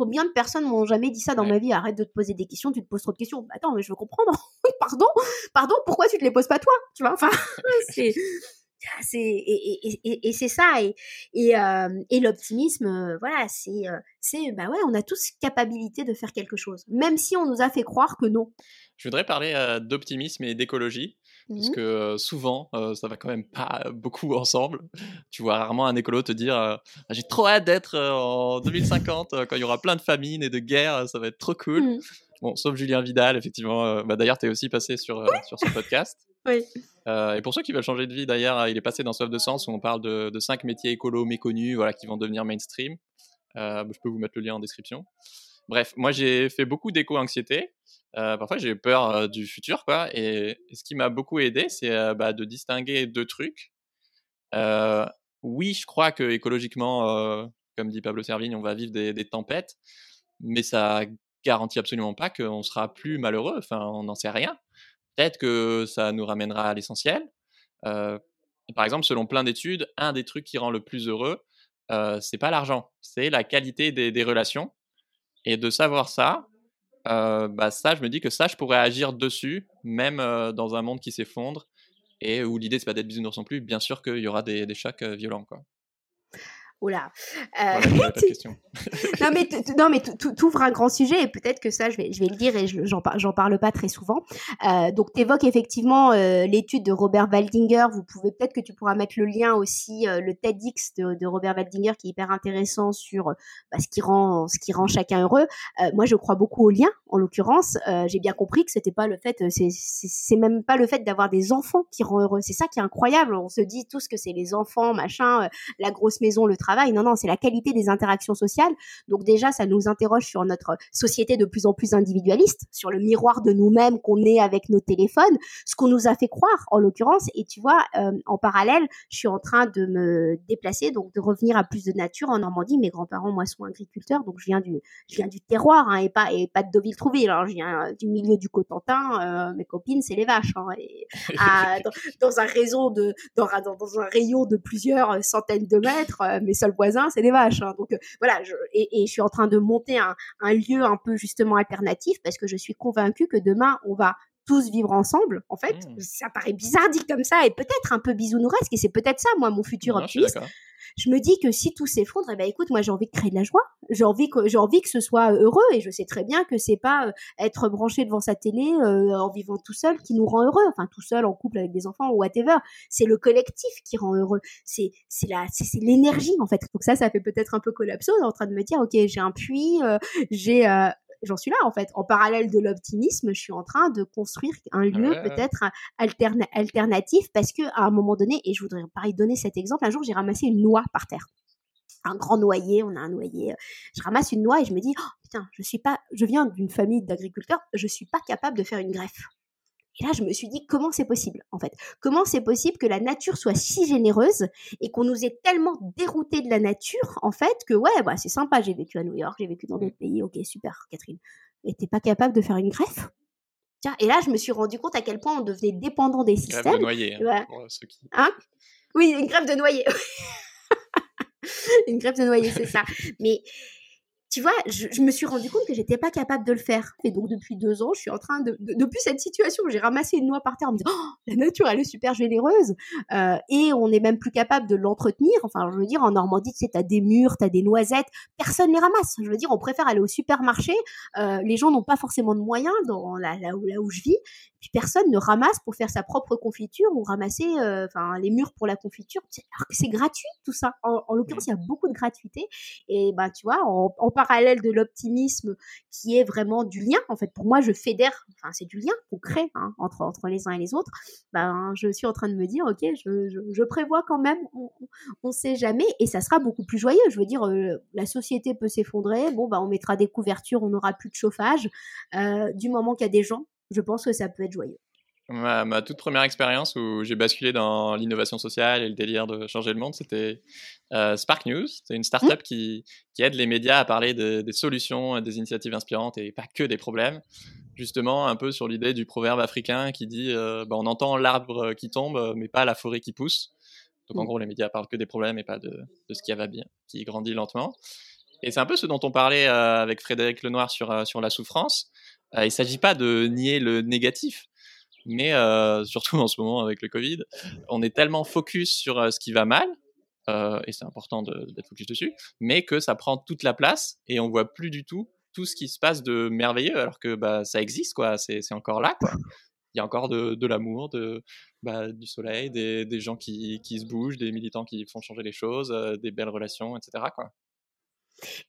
Combien de personnes m'ont jamais dit ça dans ma vie? Arrête de te poser des questions, tu te poses trop de questions. Bah, attends, mais je veux comprendre. pardon, pardon, pourquoi tu te les poses pas toi? Tu vois, enfin, c'est c'est et, et, et, c'est ça et et, euh, et l'optimisme euh, voilà c'est euh, c'est bah ouais on a tous capacité de faire quelque chose même si on nous a fait croire que non. Je voudrais parler d'optimisme et d'écologie parce mmh que souvent ça va quand même pas beaucoup ensemble. Tu vois rarement un écolo te dire «Ah, j'ai trop hâte d'être en 2050 quand il y aura plein de famines et de guerres ça va être trop cool. Mmh. bon sauf Julien Vidal effectivement bah, d'ailleurs tu es aussi passé sur sur ce podcast Euh, et pour ceux qui veulent changer de vie, d'ailleurs, il est passé dans Soif de Sens où on parle de, de cinq métiers écolos méconnus voilà, qui vont devenir mainstream. Euh, je peux vous mettre le lien en description. Bref, moi j'ai fait beaucoup d'éco-anxiété. Euh, parfois j'ai peur du futur, quoi. Et, ce qui m'a beaucoup aidé, c'est bah, de distinguer deux trucs. oui, je crois que écologiquement, comme dit Pablo Servigne, on va vivre des, des tempêtes, mais ça garantit absolument pas qu'on sera plus malheureux. Enfin, on n'en sait rien. Peut-être que ça nous ramènera à l'essentiel. Euh, par exemple, selon plein d'études, un des trucs qui rend le plus heureux, euh, c'est pas l'argent, c'est la qualité des, relations. Et de savoir ça, euh, bah ça, je me dis que ça, je pourrais agir dessus, même dans un monde qui s'effondre et où l'idée c'est pas d'être bisounours non plus. Bien sûr qu'il y aura des, des chocs violents, quoi. Oula. Euh, non mais non mais ouvres un grand sujet et peut-être que ça je vais je vais le dire et j'en j'en parle pas très souvent. Euh, donc tu évoques effectivement euh, l'étude de Robert Waldinger. Vous pouvez peut-être que tu pourras mettre le lien aussi euh, le TEDx de, de, Robert Waldinger qui est hyper intéressant sur bah, ce qui rend ce qui rend chacun heureux. moi je crois beaucoup au lien en l'occurrence. J'ai bien compris que c'était pas le fait c'est c'est même pas le fait d'avoir des enfants qui rend heureux. C'est ça qui est incroyable. On se dit tous que c'est les enfants machin, la grosse maison, le travail non, non, c'est la qualité des interactions sociales. Donc déjà, ça nous interroge sur notre société de plus en plus individualiste, sur le miroir de nous-mêmes qu'on est avec nos téléphones, ce qu'on nous a fait croire en l'occurrence. Et tu vois, euh, en parallèle, je suis en train de me déplacer, donc de revenir à plus de nature en Normandie. Mes grands-parents, moi, sont agriculteurs, donc je viens du, je viens du terroir hein, et pas et pas de Deauville-Trouville. Alors je viens du milieu du Cotentin. Euh, mes copines, c'est les vaches. Hein, et, dans, un réseau de dans, dans, un rayon de plusieurs centaines de mètres, euh, mais seul voisin, c'est des vaches. Hein. Donc euh, voilà, je, et, je suis en train de monter un, lieu un peu justement alternatif parce que je suis convaincue que demain, on va tous vivre ensemble. En fait, mmh. ça paraît bizarre dit comme ça et peut-être un peu bisounouresque et c'est peut-être ça, moi, mon futur optimiste je me dis que si tout s'effondre, eh ben écoute, moi j'ai envie de créer de la joie, j'ai envie que j'ai envie que ce soit euh, heureux et je sais très bien que c'est pas euh, être branché devant sa télé euh, en vivant tout seul qui nous rend heureux, enfin tout seul en couple avec des enfants ou whatever, c'est le collectif qui rend heureux, c'est c'est la c'est l'énergie en fait. Donc ça ça fait peut-être un peu collapso en train de me dire OK, j'ai un puits, j'ai j'en suis là en fait. En parallèle de l'optimisme, je suis en train de construire un lieu peut-être alternatif parce que à un moment donné, et je voudrais pareil donner cet exemple, un jour j'ai ramassé une noix par terre un grand noyer, on a un noyer. Je ramasse une noix et je me dis, oh, putain, je suis pas, je viens d'une famille d'agriculteurs, je suis pas capable de faire une greffe. Et là, je me suis dit, comment c'est possible, en fait? Comment c'est possible que la nature soit si généreuse et qu'on nous ait tellement dérouté de la nature, en fait, que ouais, bah, c'est sympa, j'ai vécu à New York, j'ai vécu dans d'autres pays, ok, super, Catherine. Et t'es pas capable de faire une greffe? Tiens, et là, je me suis rendu compte à quel point on devenait dépendant des systèmes. Greffe de noyer, hein, pour ceux qui... Hein? Oui, une greffe de noyer. une greffe de noyer, c'est ça. Mais tu vois, je, me suis rendu compte que j'étais pas capable de le faire. Et donc depuis deux ans, je suis en train de, depuis cette situation, j'ai ramassé une noix par terre en me disant, oh, la nature, elle est super généreuse, euh, et on est même plus capable de l'entretenir. Enfin, je veux dire, en Normandie, tu sais, t'as des murs, t'as des noisettes, personne les ramasse. Je veux dire, on préfère aller au supermarché. Euh, les gens n'ont pas forcément de moyens dans là, là, où, là où je vis puis personne ne ramasse pour faire sa propre confiture ou ramasser euh, enfin les murs pour la confiture alors que c'est gratuit tout ça en, en l'occurrence il y a beaucoup de gratuité et bah tu vois en, en parallèle de l'optimisme qui est vraiment du lien en fait. Pour moi je fédère enfin c'est du lien qu'on crée hein, entre entre les uns et les autres. Ben je suis en train de me dire ok je, prévois quand même on, on sait jamais et ça sera beaucoup plus joyeux. Je veux dire euh, la société peut s'effondrer. Bon bah on mettra des couvertures on n'aura plus de chauffage. Euh, du moment qu'il y a des gens je pense que ça peut être joyeux. Ma, toute première expérience où j'ai basculé dans l'innovation sociale et le délire de changer le monde, c'était euh, Spark News. C'est une startup mmh. qui, qui aide les médias à parler des solutions, des initiatives inspirantes et pas que des problèmes. Justement, un peu sur l'idée du proverbe africain qui dit euh, bah, on entend l'arbre qui tombe, mais pas la forêt qui pousse. Donc en mmh. gros, les médias parlent que des problèmes et pas de, de ce qui va bien, qui grandit lentement. Et c'est un peu ce dont on parlait avec Frédéric Lenoir sur, sur la souffrance. il ne s'agit pas de nier le négatif, mais surtout en ce moment avec le Covid, on est tellement focus sur ce qui va mal, et c'est important d'être focus dessus, mais que ça prend toute la place et on voit plus du tout tout ce qui se passe de merveilleux, alors que bah, ça existe, quoi. C'est, encore là. Il y a encore de, l'amour, bah, du soleil, des, gens qui, se bougent, des militants qui font changer les choses, des belles relations, etc.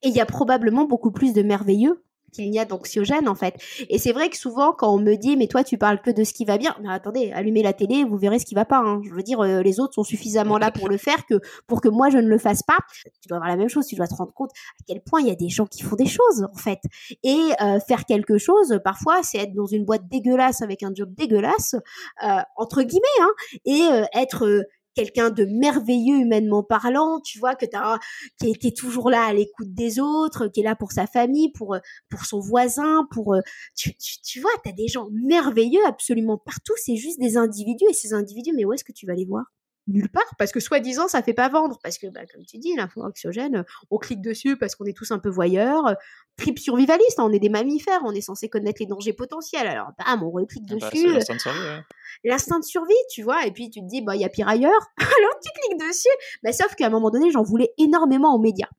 Et il y a probablement beaucoup plus de merveilleux qu'il n'y a d'anxiogène en fait. Et c'est vrai que souvent quand on me dit mais toi tu parles que de ce qui va bien, mais attendez, allumez la télé, vous verrez ce qui va pas. Hein. Je veux dire, euh, les autres sont suffisamment là pour le faire que pour que moi je ne le fasse pas. Tu dois avoir la même chose, tu dois te rendre compte à quel point il y a des gens qui font des choses en fait. Et euh, faire quelque chose, parfois c'est être dans une boîte dégueulasse avec un job dégueulasse euh, entre guillemets, hein, et être quelqu'un de merveilleux humainement parlant, tu vois, que t'as, qui, qui toujours là à l'écoute des autres, qui est là pour sa famille, pour, pour son voisin, pour, tu, tu, tu vois, t'as des gens merveilleux absolument partout, c'est juste des individus, et ces individus, mais où est-ce que tu vas les voir? Nulle part parce que soi-disant ça fait pas vendre parce que bah, comme tu dis l'info anxiogène on clique dessus parce qu'on est tous un peu voyeurs trip survivaliste hein, on est des mammifères on est censé connaître les dangers potentiels. Alors bam on reclique ah bah, dessus l'instinct de survie l'instinct de survie tu vois et puis tu te dis bah il y a pire ailleurs alors tu cliques dessus mais sauf qu'à un moment donné j'en voulais énormément aux médias.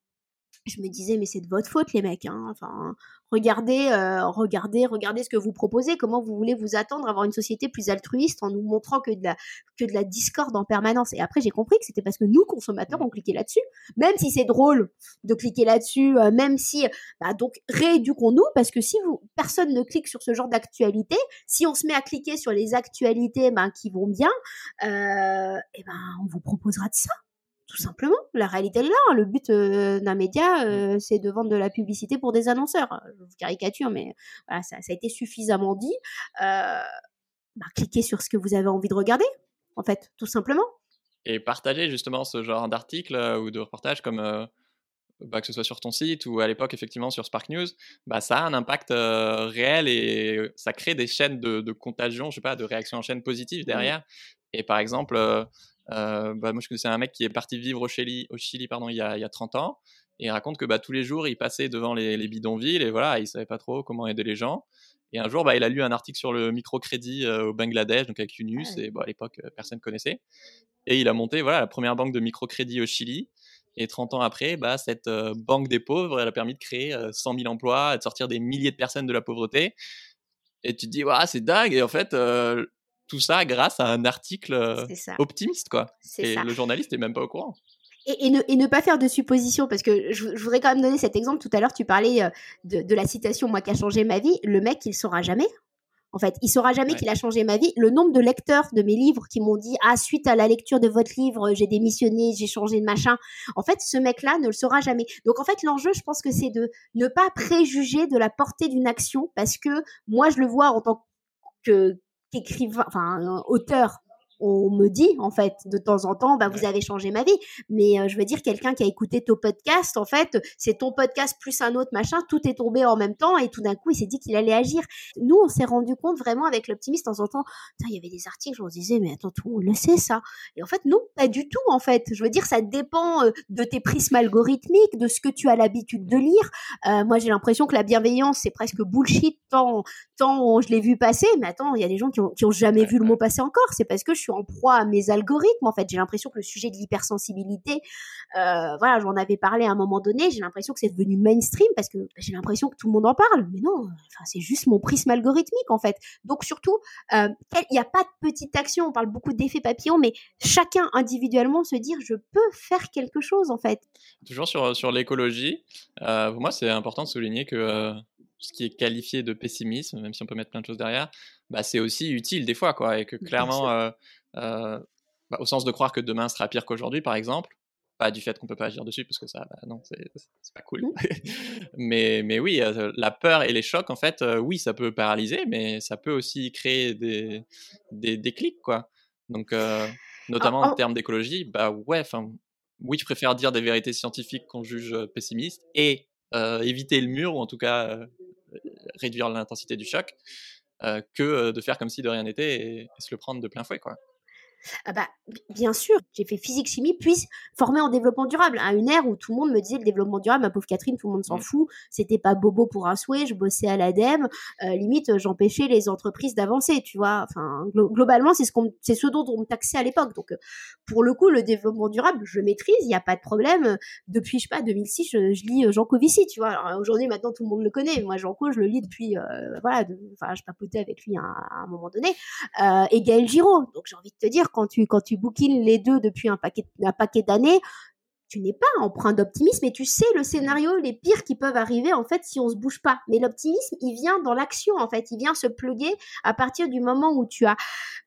Je me disais mais c'est de votre faute les mecs hein. enfin regardez euh, regardez regardez ce que vous proposez. Comment vous voulez vous attendre à avoir une société plus altruiste en nous montrant que de la que de la discorde en permanence? Et après j'ai compris que c'était parce que nous consommateurs on cliquait là-dessus. Même si c'est drôle de cliquer là-dessus euh, même si bah donc rééduquons-nous parce que si vous personne ne clique sur ce genre d'actualité si on se met à cliquer sur les actualités ben, qui vont bien euh, et eh ben on vous proposera de ça tout simplement. La réalité est là. Hein. Le but euh, d'un média, mmh. euh, c'est de vendre de la publicité pour des annonceurs. Je vous caricature, mais voilà, ça, a été suffisamment dit. Euh, bah, cliquez sur ce que vous avez envie de regarder, en fait, tout simplement. Et partager justement ce genre d'articles ou de reportages comme bah, que ce soit sur ton site ou à l'époque effectivement sur Spark News, bah, ça a un impact réel et ça crée des chaînes de, contagion, je sais pas, de réactions en chaîne positive mmh. derrière. Et par exemple, euh, bah, moi, je connaissais un mec qui est parti vivre au Chili, au Chili pardon, il, y a, il y a 30 ans. Et il raconte que bah, tous les jours, il passait devant les, les, bidonvilles et voilà, il savait pas trop comment aider les gens. Et un jour, bah, il a lu un article sur le microcrédit euh, au Bangladesh, donc avec Yunus, et bah, à l'époque, euh, personne ne connaissait. Et il a monté voilà, la première banque de microcrédit au Chili. Et 30 ans après, bah, cette banque des pauvres, elle a permis de créer 100 000 emplois, de sortir des milliers de personnes de la pauvreté. Et tu te dis, ouais, c'est dingue. Et en fait, tout ça grâce à un article euh, optimiste, quoi. Et le journaliste n'est même pas au courant. Et, ne, et, ne, pas faire de suppositions, parce que je, voudrais quand même donner cet exemple. Tout à l'heure, tu parlais euh, de, la citation, moi qui a changé ma vie. Le mec, il saura jamais. En fait, il saura jamais qu'il a changé ma vie. Le nombre de lecteurs de mes livres qui m'ont dit ah suite à la lecture de votre livre, j'ai démissionné, j'ai changé de machin. En fait, ce mec-là ne le saura jamais. Donc en fait, l'enjeu, je pense que c'est de ne pas préjuger de la portée d'une action, parce que moi, je le vois en tant que qu'écrivain, enfin auteur on me dit en fait de temps en temps bah vous avez changé ma vie. Mais euh, je veux dire quelqu'un qui a écouté ton podcast en fait c'est ton podcast plus un autre machin tout est tombé en même temps et tout d'un coup il s'est dit qu'il allait agir. Nous on s'est rendu compte vraiment avec l'optimiste en temps en temps il y avait des articles on se disait mais attends tout on le sait ça. Et en fait non pas du tout en fait. Je veux dire ça dépend euh, de tes prismes algorithmiques de ce que tu as l'habitude de lire. Euh, moi j'ai l'impression que la bienveillance c'est presque bullshit tant tant je l'ai vu passer. Mais attends il y a des gens qui ont, qui ont jamais vu le mot passer encore. C'est parce que je suis en proie à mes algorithmes. En fait, j'ai l'impression que le sujet de l'hypersensibilité, euh, voilà, j'en avais parlé à un moment donné. J'ai l'impression que c'est devenu mainstream parce que j'ai l'impression que tout le monde en parle. Mais non, enfin, c'est juste mon prisme algorithmique en fait. Donc surtout, euh, il n'y a pas de petite action. On parle beaucoup d'effet papillon, mais chacun individuellement se dire je peux faire quelque chose en fait. Toujours sur sur l'écologie, euh, pour moi c'est important de souligner que ce qui est qualifié de pessimisme, même si on peut mettre plein de choses derrière, bah, c'est aussi utile des fois, quoi, et que clairement, euh, euh, bah, au sens de croire que demain sera pire qu'aujourd'hui, par exemple, pas du fait qu'on peut pas agir dessus, parce que ça, bah, non, c'est pas cool. Mmh. mais, mais oui, euh, la peur et les chocs, en fait, oui, ça peut paralyser, mais ça peut aussi créer des, des déclics, quoi. Donc, notamment en termes d'écologie, bah ouais, enfin, oui, je préfère dire des vérités scientifiques qu'on juge pessimistes et éviter le mur, ou en tout cas réduire l'intensité du choc, euh, que euh, de faire comme si de rien n'était et, se le prendre de plein fouet. Quoi. Ah bah, bien sûr, j'ai fait physique chimie, puis formé en développement durable. À une ère où tout le monde me disait le développement durable, ma pauvre Catherine, tout le monde s'en mmh. fout. C'était pas bobo pour un souhait. Je bossais à l'ADEME. Euh, limite, j'empêchais les entreprises d'avancer, tu vois. Enfin, globalement, c'est ce, c'est ce dont on me taxait à l'époque. Donc, euh, pour le coup, le développement durable, je maîtrise, il n'y a pas de problème. Depuis, je sais pas, 2006, je, je lis euh, Jean Covici, tu vois. Aujourd'hui, maintenant, tout le monde le connaît. Moi, Jean Co, je le lis depuis, voilà, enfin, je papotais avec lui à, un moment donné. et Gaël Giraud. Donc, j'ai envie de te dire, quand tu, quand tu bookines les deux depuis un paquet, un paquet d'années, tu n'es pas empreint d'optimisme et tu sais le scénario les pires qui peuvent arriver en fait si on se bouge pas. Mais l'optimisme, il vient dans l'action en fait, il vient se pluguer à partir du moment où tu as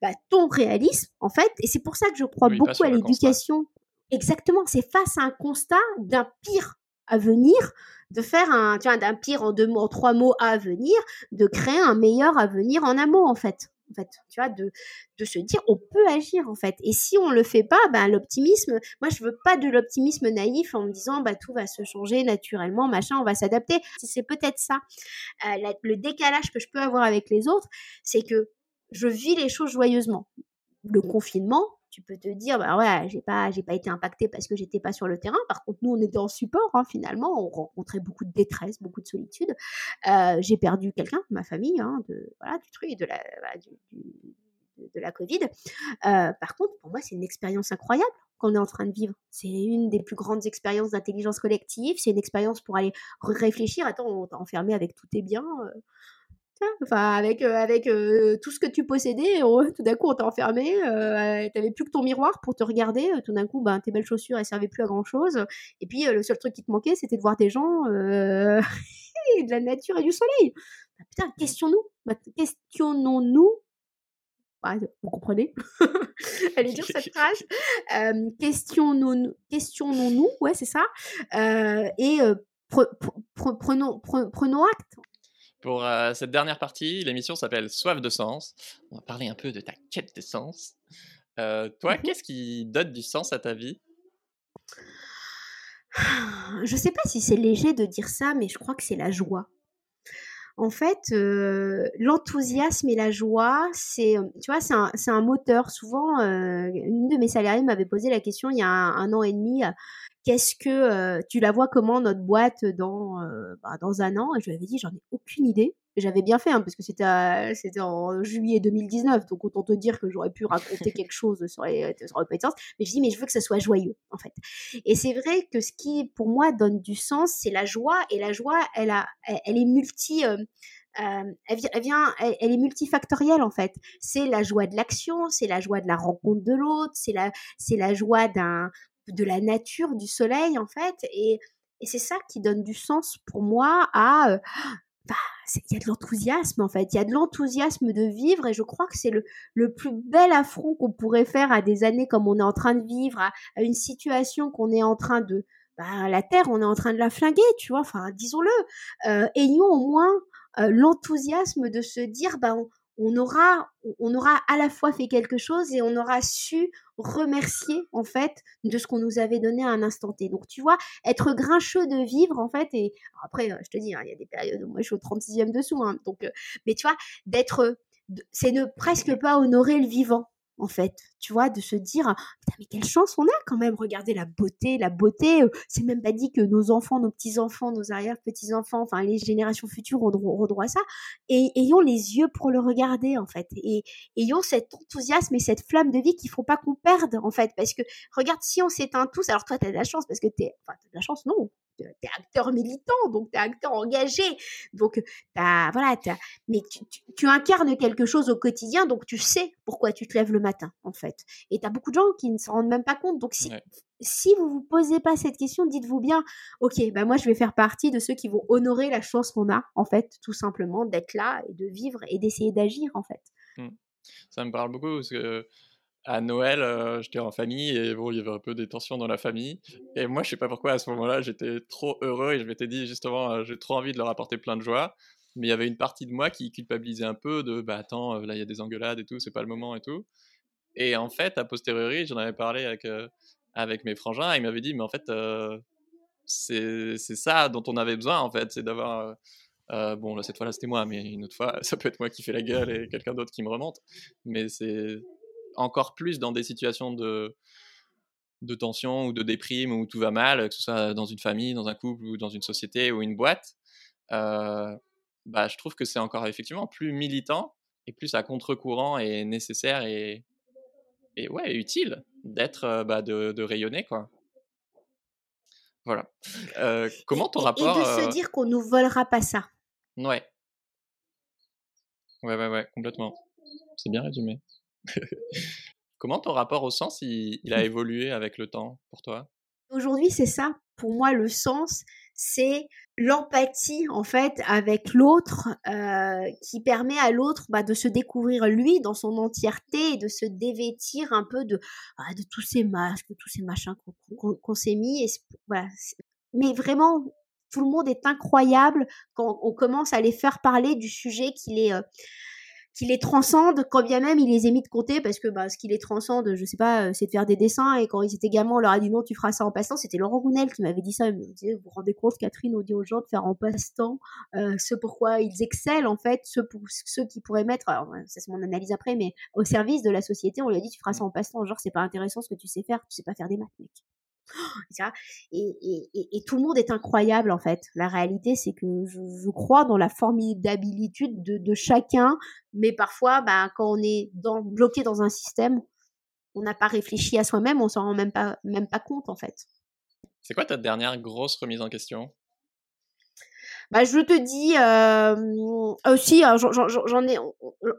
bah, ton réalisme en fait. Et c'est pour ça que je crois beaucoup à l'éducation. Exactement, c'est face à un constat d'un pire à venir, de faire un, tu vois, d'un pire en deux mots, en trois mots à venir, de créer un meilleur avenir en un mot en fait en fait, tu vois, de, de se dire on peut agir en fait. Et si on le fait pas, ben l'optimisme, moi je veux pas de l'optimisme naïf en me disant bah tout va se changer naturellement, machin, on va s'adapter. C'est peut-être ça. Euh, le décalage que je peux avoir avec les autres, c'est que je vis les choses joyeusement. Le confinement, tu peux te dire bah ouais j'ai pas j'ai pas été impacté parce que j'étais pas sur le terrain par contre nous on était en support hein, finalement on rencontrait beaucoup de détresse beaucoup de solitude euh, j'ai perdu quelqu'un ma famille hein, de voilà du truc de la de, la Covid. Euh, par contre, pour moi, c'est une expérience incroyable qu'on est en train de vivre. C'est une des plus grandes expériences d'intelligence collective. C'est une expérience pour aller réfléchir. Attends, on t'a enfermé avec tous tes biens. Euh, Enfin, avec, euh, avec euh, tout ce que tu possédais, tout d'un coup, on t'a enfermé. Euh, t'avais plus que ton miroir pour te regarder. Tout d'un coup, ben, tes belles chaussures, elles servaient plus à grand chose. Et puis, le seul truc qui te manquait, c'était de voir des gens, de la nature et du soleil. Bah, putain, questionnons-nous. Bah, questionnons-nous. Ah, vous comprenez Elle est dure cette phrase. questionnons-nous, questionnons-nous, ouais, c'est ça. et prenons, prenons acte pour euh, cette dernière partie, l'émission s'appelle Soif de sens. On va parler un peu de ta quête de sens. Euh, toi, mhm. qu'est-ce qui donne du sens à ta vie? Je sais pas si c'est léger de dire ça, mais je crois que c'est la joie. En fait, euh, l'enthousiasme et la joie, c'est, tu vois, c'est un, un, moteur. Souvent, une de mes salariés m'avait posé la question il y a un an et demi qu'est-ce que euh, tu la vois comment notre boîte dans euh, bah, dans un an? Je lui avais dit j'en ai aucune idée. J'avais bien fait hein, parce que c'était c'était en juillet 2019 donc autant te dire que j'aurais pu raconter quelque chose sur les sur le sens. Mais je dis mais je veux que ça soit joyeux en fait. Et c'est vrai que ce qui pour moi donne du sens c'est la joie. Et la joie elle a elle, est multi euh, elle, vient, elle, est multifactorielle en fait. C'est la joie de l'action, c'est la joie de la rencontre de l'autre, c'est la, c'est la joie d'un, de la nature, du soleil en fait. Et, et c'est ça qui donne du sens pour moi à... Euh, bah, il y a de l'enthousiasme en fait, il y a de l'enthousiasme de vivre et je crois que c'est le, le plus bel affront qu'on pourrait faire à des années comme on est en train de vivre, à, une situation qu'on est en train de... Bah, la Terre, on est en train de la flinguer, tu vois, enfin, disons-le. Euh, ayons au moins euh, l'enthousiasme de se dire, bah, on, on aura, on aura à la fois fait quelque chose et on aura su remercier en fait de ce qu'on nous avait donné à un instant T. Donc tu vois, être grincheux de vivre en fait et après je te dis, hein, il y a des périodes où moi je suis au 36e dessous, hein, donc euh, mais tu vois d'être, c'est ne presque pas honorer le vivant en fait, tu vois, de se dire putain mais quelle chance on a quand même, regardez la beauté, la beauté, euh, c'est même pas dit que nos enfants, nos petits-enfants, nos arrière-petits-enfants, enfin les générations futures auront, droit à ça, et ayons les yeux pour le regarder en fait, et ayons cet enthousiasme et cette flamme de vie qu'il faut pas qu'on perde en fait, parce que regarde si on s'éteint tous, alors toi tu as de la chance parce que t'es, enfin t'as de la chance non, t'es acteur militant, donc t'es acteur engagé, donc t'as, voilà, as, mais tu, tu, incarnes quelque chose au quotidien, donc tu sais pourquoi tu te lèves le matin, en fait. Et t'as beaucoup de gens qui ne s'en rendent même pas compte, donc si, si vous vous posez pas cette question, dites-vous bien, ok, bah moi je vais faire partie de ceux qui vont honorer la chance qu'on a, en fait, tout simplement, d'être là et de vivre et d'essayer d'agir, en fait. Mmh. Ça me parle beaucoup parce que à Noël, euh, j'étais en famille et bon, il y avait un peu des tensions dans la famille. Et moi, je sais pas pourquoi à ce moment-là, j'étais trop heureux et je m'étais dit justement, euh, j'ai trop envie de leur apporter plein de joie. Mais il y avait une partie de moi qui culpabilisait un peu de, bah attends, euh, là il y a des engueulades et tout, c'est pas le moment et tout. Et en fait, à posteriori, j'en avais parlé avec, avec mes frangins et ils m'avaient dit, mais en fait, c'est ça dont on avait besoin en fait, c'est d'avoir. bon, là, cette fois-là, c'était moi, mais une autre fois, ça peut être moi qui fais la gueule et quelqu'un d'autre qui me remonte. Mais c'est encore plus dans des situations de, de tension ou de déprime où tout va mal, que ce soit dans une famille, dans un couple ou dans une société ou une boîte, euh, bah, je trouve que c'est encore effectivement plus militant et plus à contre-courant et nécessaire et, et ouais, utile d'être, euh, bah, de, de, rayonner, quoi. Voilà. Euh, comment ton rapport... Et de se dire qu'on nous volera pas ça? Ouais. Ouais, ouais, ouais, complètement. C'est bien résumé. Comment ton rapport au sens, il, a évolué avec le temps pour toi? Aujourd'hui, c'est ça. Pour moi, le sens, c'est l'empathie en fait avec l'autre euh, qui permet à l'autre bah, de se découvrir lui dans son entièreté et de se dévêtir un peu de, ah, de tous ces masques, de tous ces machins qu'on s'est mis. Et voilà. Mais vraiment, tout le monde est incroyable quand on commence à les faire parler du sujet qui les, euh, qui les transcende, quand bien même il les ait mis de côté, parce que bah, ce qui les transcende, je sais pas, euh, c'est de faire des dessins, et quand ils étaient gamins, on leur a dit non, tu feras ça en passe-temps, c'était Laurent Gounel qui m'avait dit ça, vous vous rendez compte, Catherine, on dit aux gens de faire en passe-temps euh, ce pourquoi ils excellent, en fait, ceux qui pourraient mettre, alors ça c'est mon analyse après, mais au service de la société, on lui a dit tu feras ça en passe-temps, genre c'est pas intéressant ce que tu sais faire, tu sais pas faire des maths, mec. Et, tout le monde est incroyable en fait. La réalité, c'est que je, crois dans la formidabilité de, de chacun, mais parfois, bah, quand on est bloqué dans un système, on n'a pas réfléchi à soi-même, on s'en rend même pas compte en fait. C'est quoi ta dernière grosse remise en question? Bah, je te dis euh, aussi, hein, j'en ai,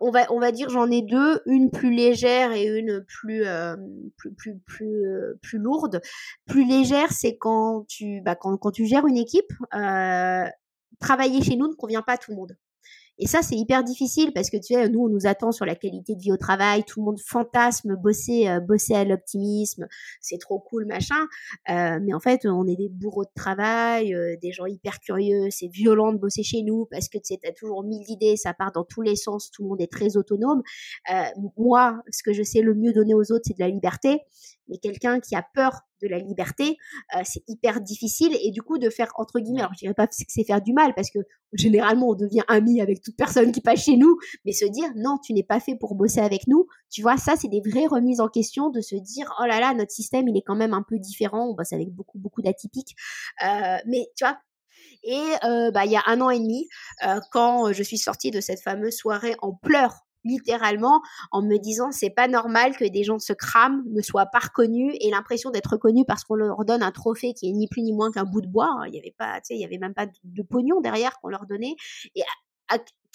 on va, on va dire, j'en ai deux, une plus légère et une plus, euh, plus, plus, plus, euh, plus lourde. Plus légère, c'est quand tu, bah, quand, quand tu gères une équipe, euh, travailler chez nous ne convient pas à tout le monde. Et ça, c'est hyper difficile parce que tu sais, nous, on nous attend sur la qualité de vie au travail. Tout le monde fantasme bosser, euh, bosser à l'optimisme. C'est trop cool, machin. Euh, mais en fait, on est des bourreaux de travail, euh, des gens hyper curieux. C'est violent de bosser chez nous parce que tu sais, t'as toujours mille idées, ça part dans tous les sens. Tout le monde est très autonome. Euh, moi, ce que je sais le mieux donner aux autres, c'est de la liberté. Mais quelqu'un qui a peur de la liberté, euh, c'est hyper difficile et du coup de faire entre guillemets, alors je dirais pas que c'est faire du mal parce que généralement on devient ami avec toute personne qui passe chez nous, mais se dire non tu n'es pas fait pour bosser avec nous, tu vois ça c'est des vraies remises en question de se dire oh là là notre système il est quand même un peu différent, on bosse avec beaucoup beaucoup d'atypiques, euh, mais tu vois et euh, bah il y a un an et demi quand je suis sortie de cette fameuse soirée en pleurs littéralement en me disant c'est pas normal que des gens se crament, ne soient pas reconnus et l'impression d'être reconnus parce qu'on leur donne un trophée qui est ni plus ni moins qu'un bout de bois. Hein. Il y avait pas, tu sais, il y avait même pas de, pognon derrière qu'on leur donnait. Et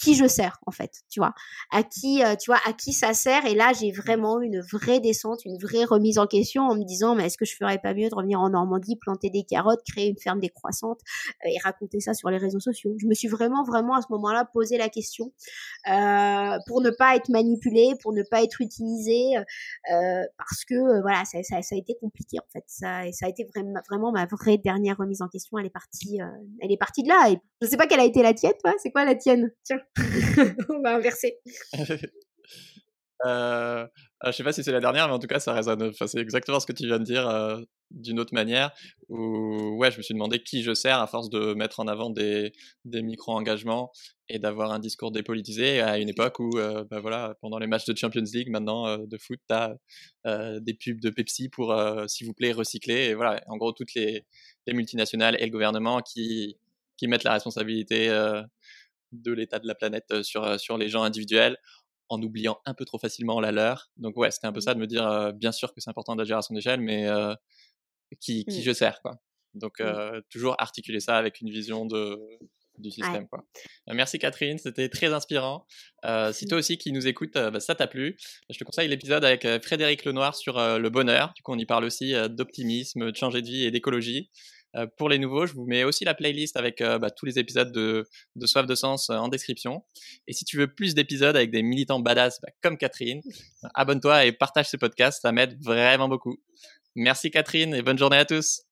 qui je sers en fait, tu vois, à qui, euh, tu vois, à qui ça sert. Et là, j'ai vraiment une vraie descente, une vraie remise en question en me disant, mais est-ce que je ferais pas mieux de revenir en Normandie, planter des carottes, créer une ferme décroissante euh, et raconter ça sur les réseaux sociaux. Je me suis vraiment, vraiment à ce moment-là posé la question euh, pour ne pas être manipulée, pour ne pas être utilisée, euh, parce que voilà, ça, ça, ça, a été compliqué en fait. Ça, ça a été vraiment, vraiment ma vraie dernière remise en question. Elle est partie, elle est partie de là. Et je sais pas quelle a été la tienne, toi. C'est quoi la tienne? Tiens. on va inverser. euh, je sais pas si c'est la dernière, mais en tout cas, ça résonne. Enfin, c'est exactement ce que tu viens de dire euh, d'une autre manière. Où, ouais, je me suis demandé qui je sers à force de mettre en avant des, des micro-engagements et d'avoir un discours dépolitisé à une époque où, euh, bah voilà, pendant les matchs de Champions League, maintenant euh, de foot, tu as des pubs de Pepsi pour, s'il vous plaît, recycler. Et voilà, en gros, toutes les, les multinationales et le gouvernement qui, qui mettent la responsabilité de l'état de la planète sur, sur les gens individuels en oubliant un peu trop facilement la leur. Donc ouais, c'était un peu mmh. ça de me dire, bien sûr que c'est important d'agir à son échelle, mais qui, qui mmh. je sers, quoi. Donc mmh. toujours articuler ça avec une vision de, du système. Quoi. Merci Catherine, c'était très inspirant. si toi aussi qui nous écoutes, bah, ça t'a plu, je te conseille l'épisode avec Frédéric Lenoir sur le bonheur. Du coup, on y parle aussi d'optimisme, de changer de vie et d'écologie. Euh, pour les nouveaux, je vous mets aussi la playlist avec euh, bah, tous les épisodes de, de Soif de Sens euh, en description. Et si tu veux plus d'épisodes avec des militants badass bah, comme Catherine, abonne-toi et partage ce podcast, ça m'aide vraiment beaucoup. Merci Catherine et bonne journée à tous.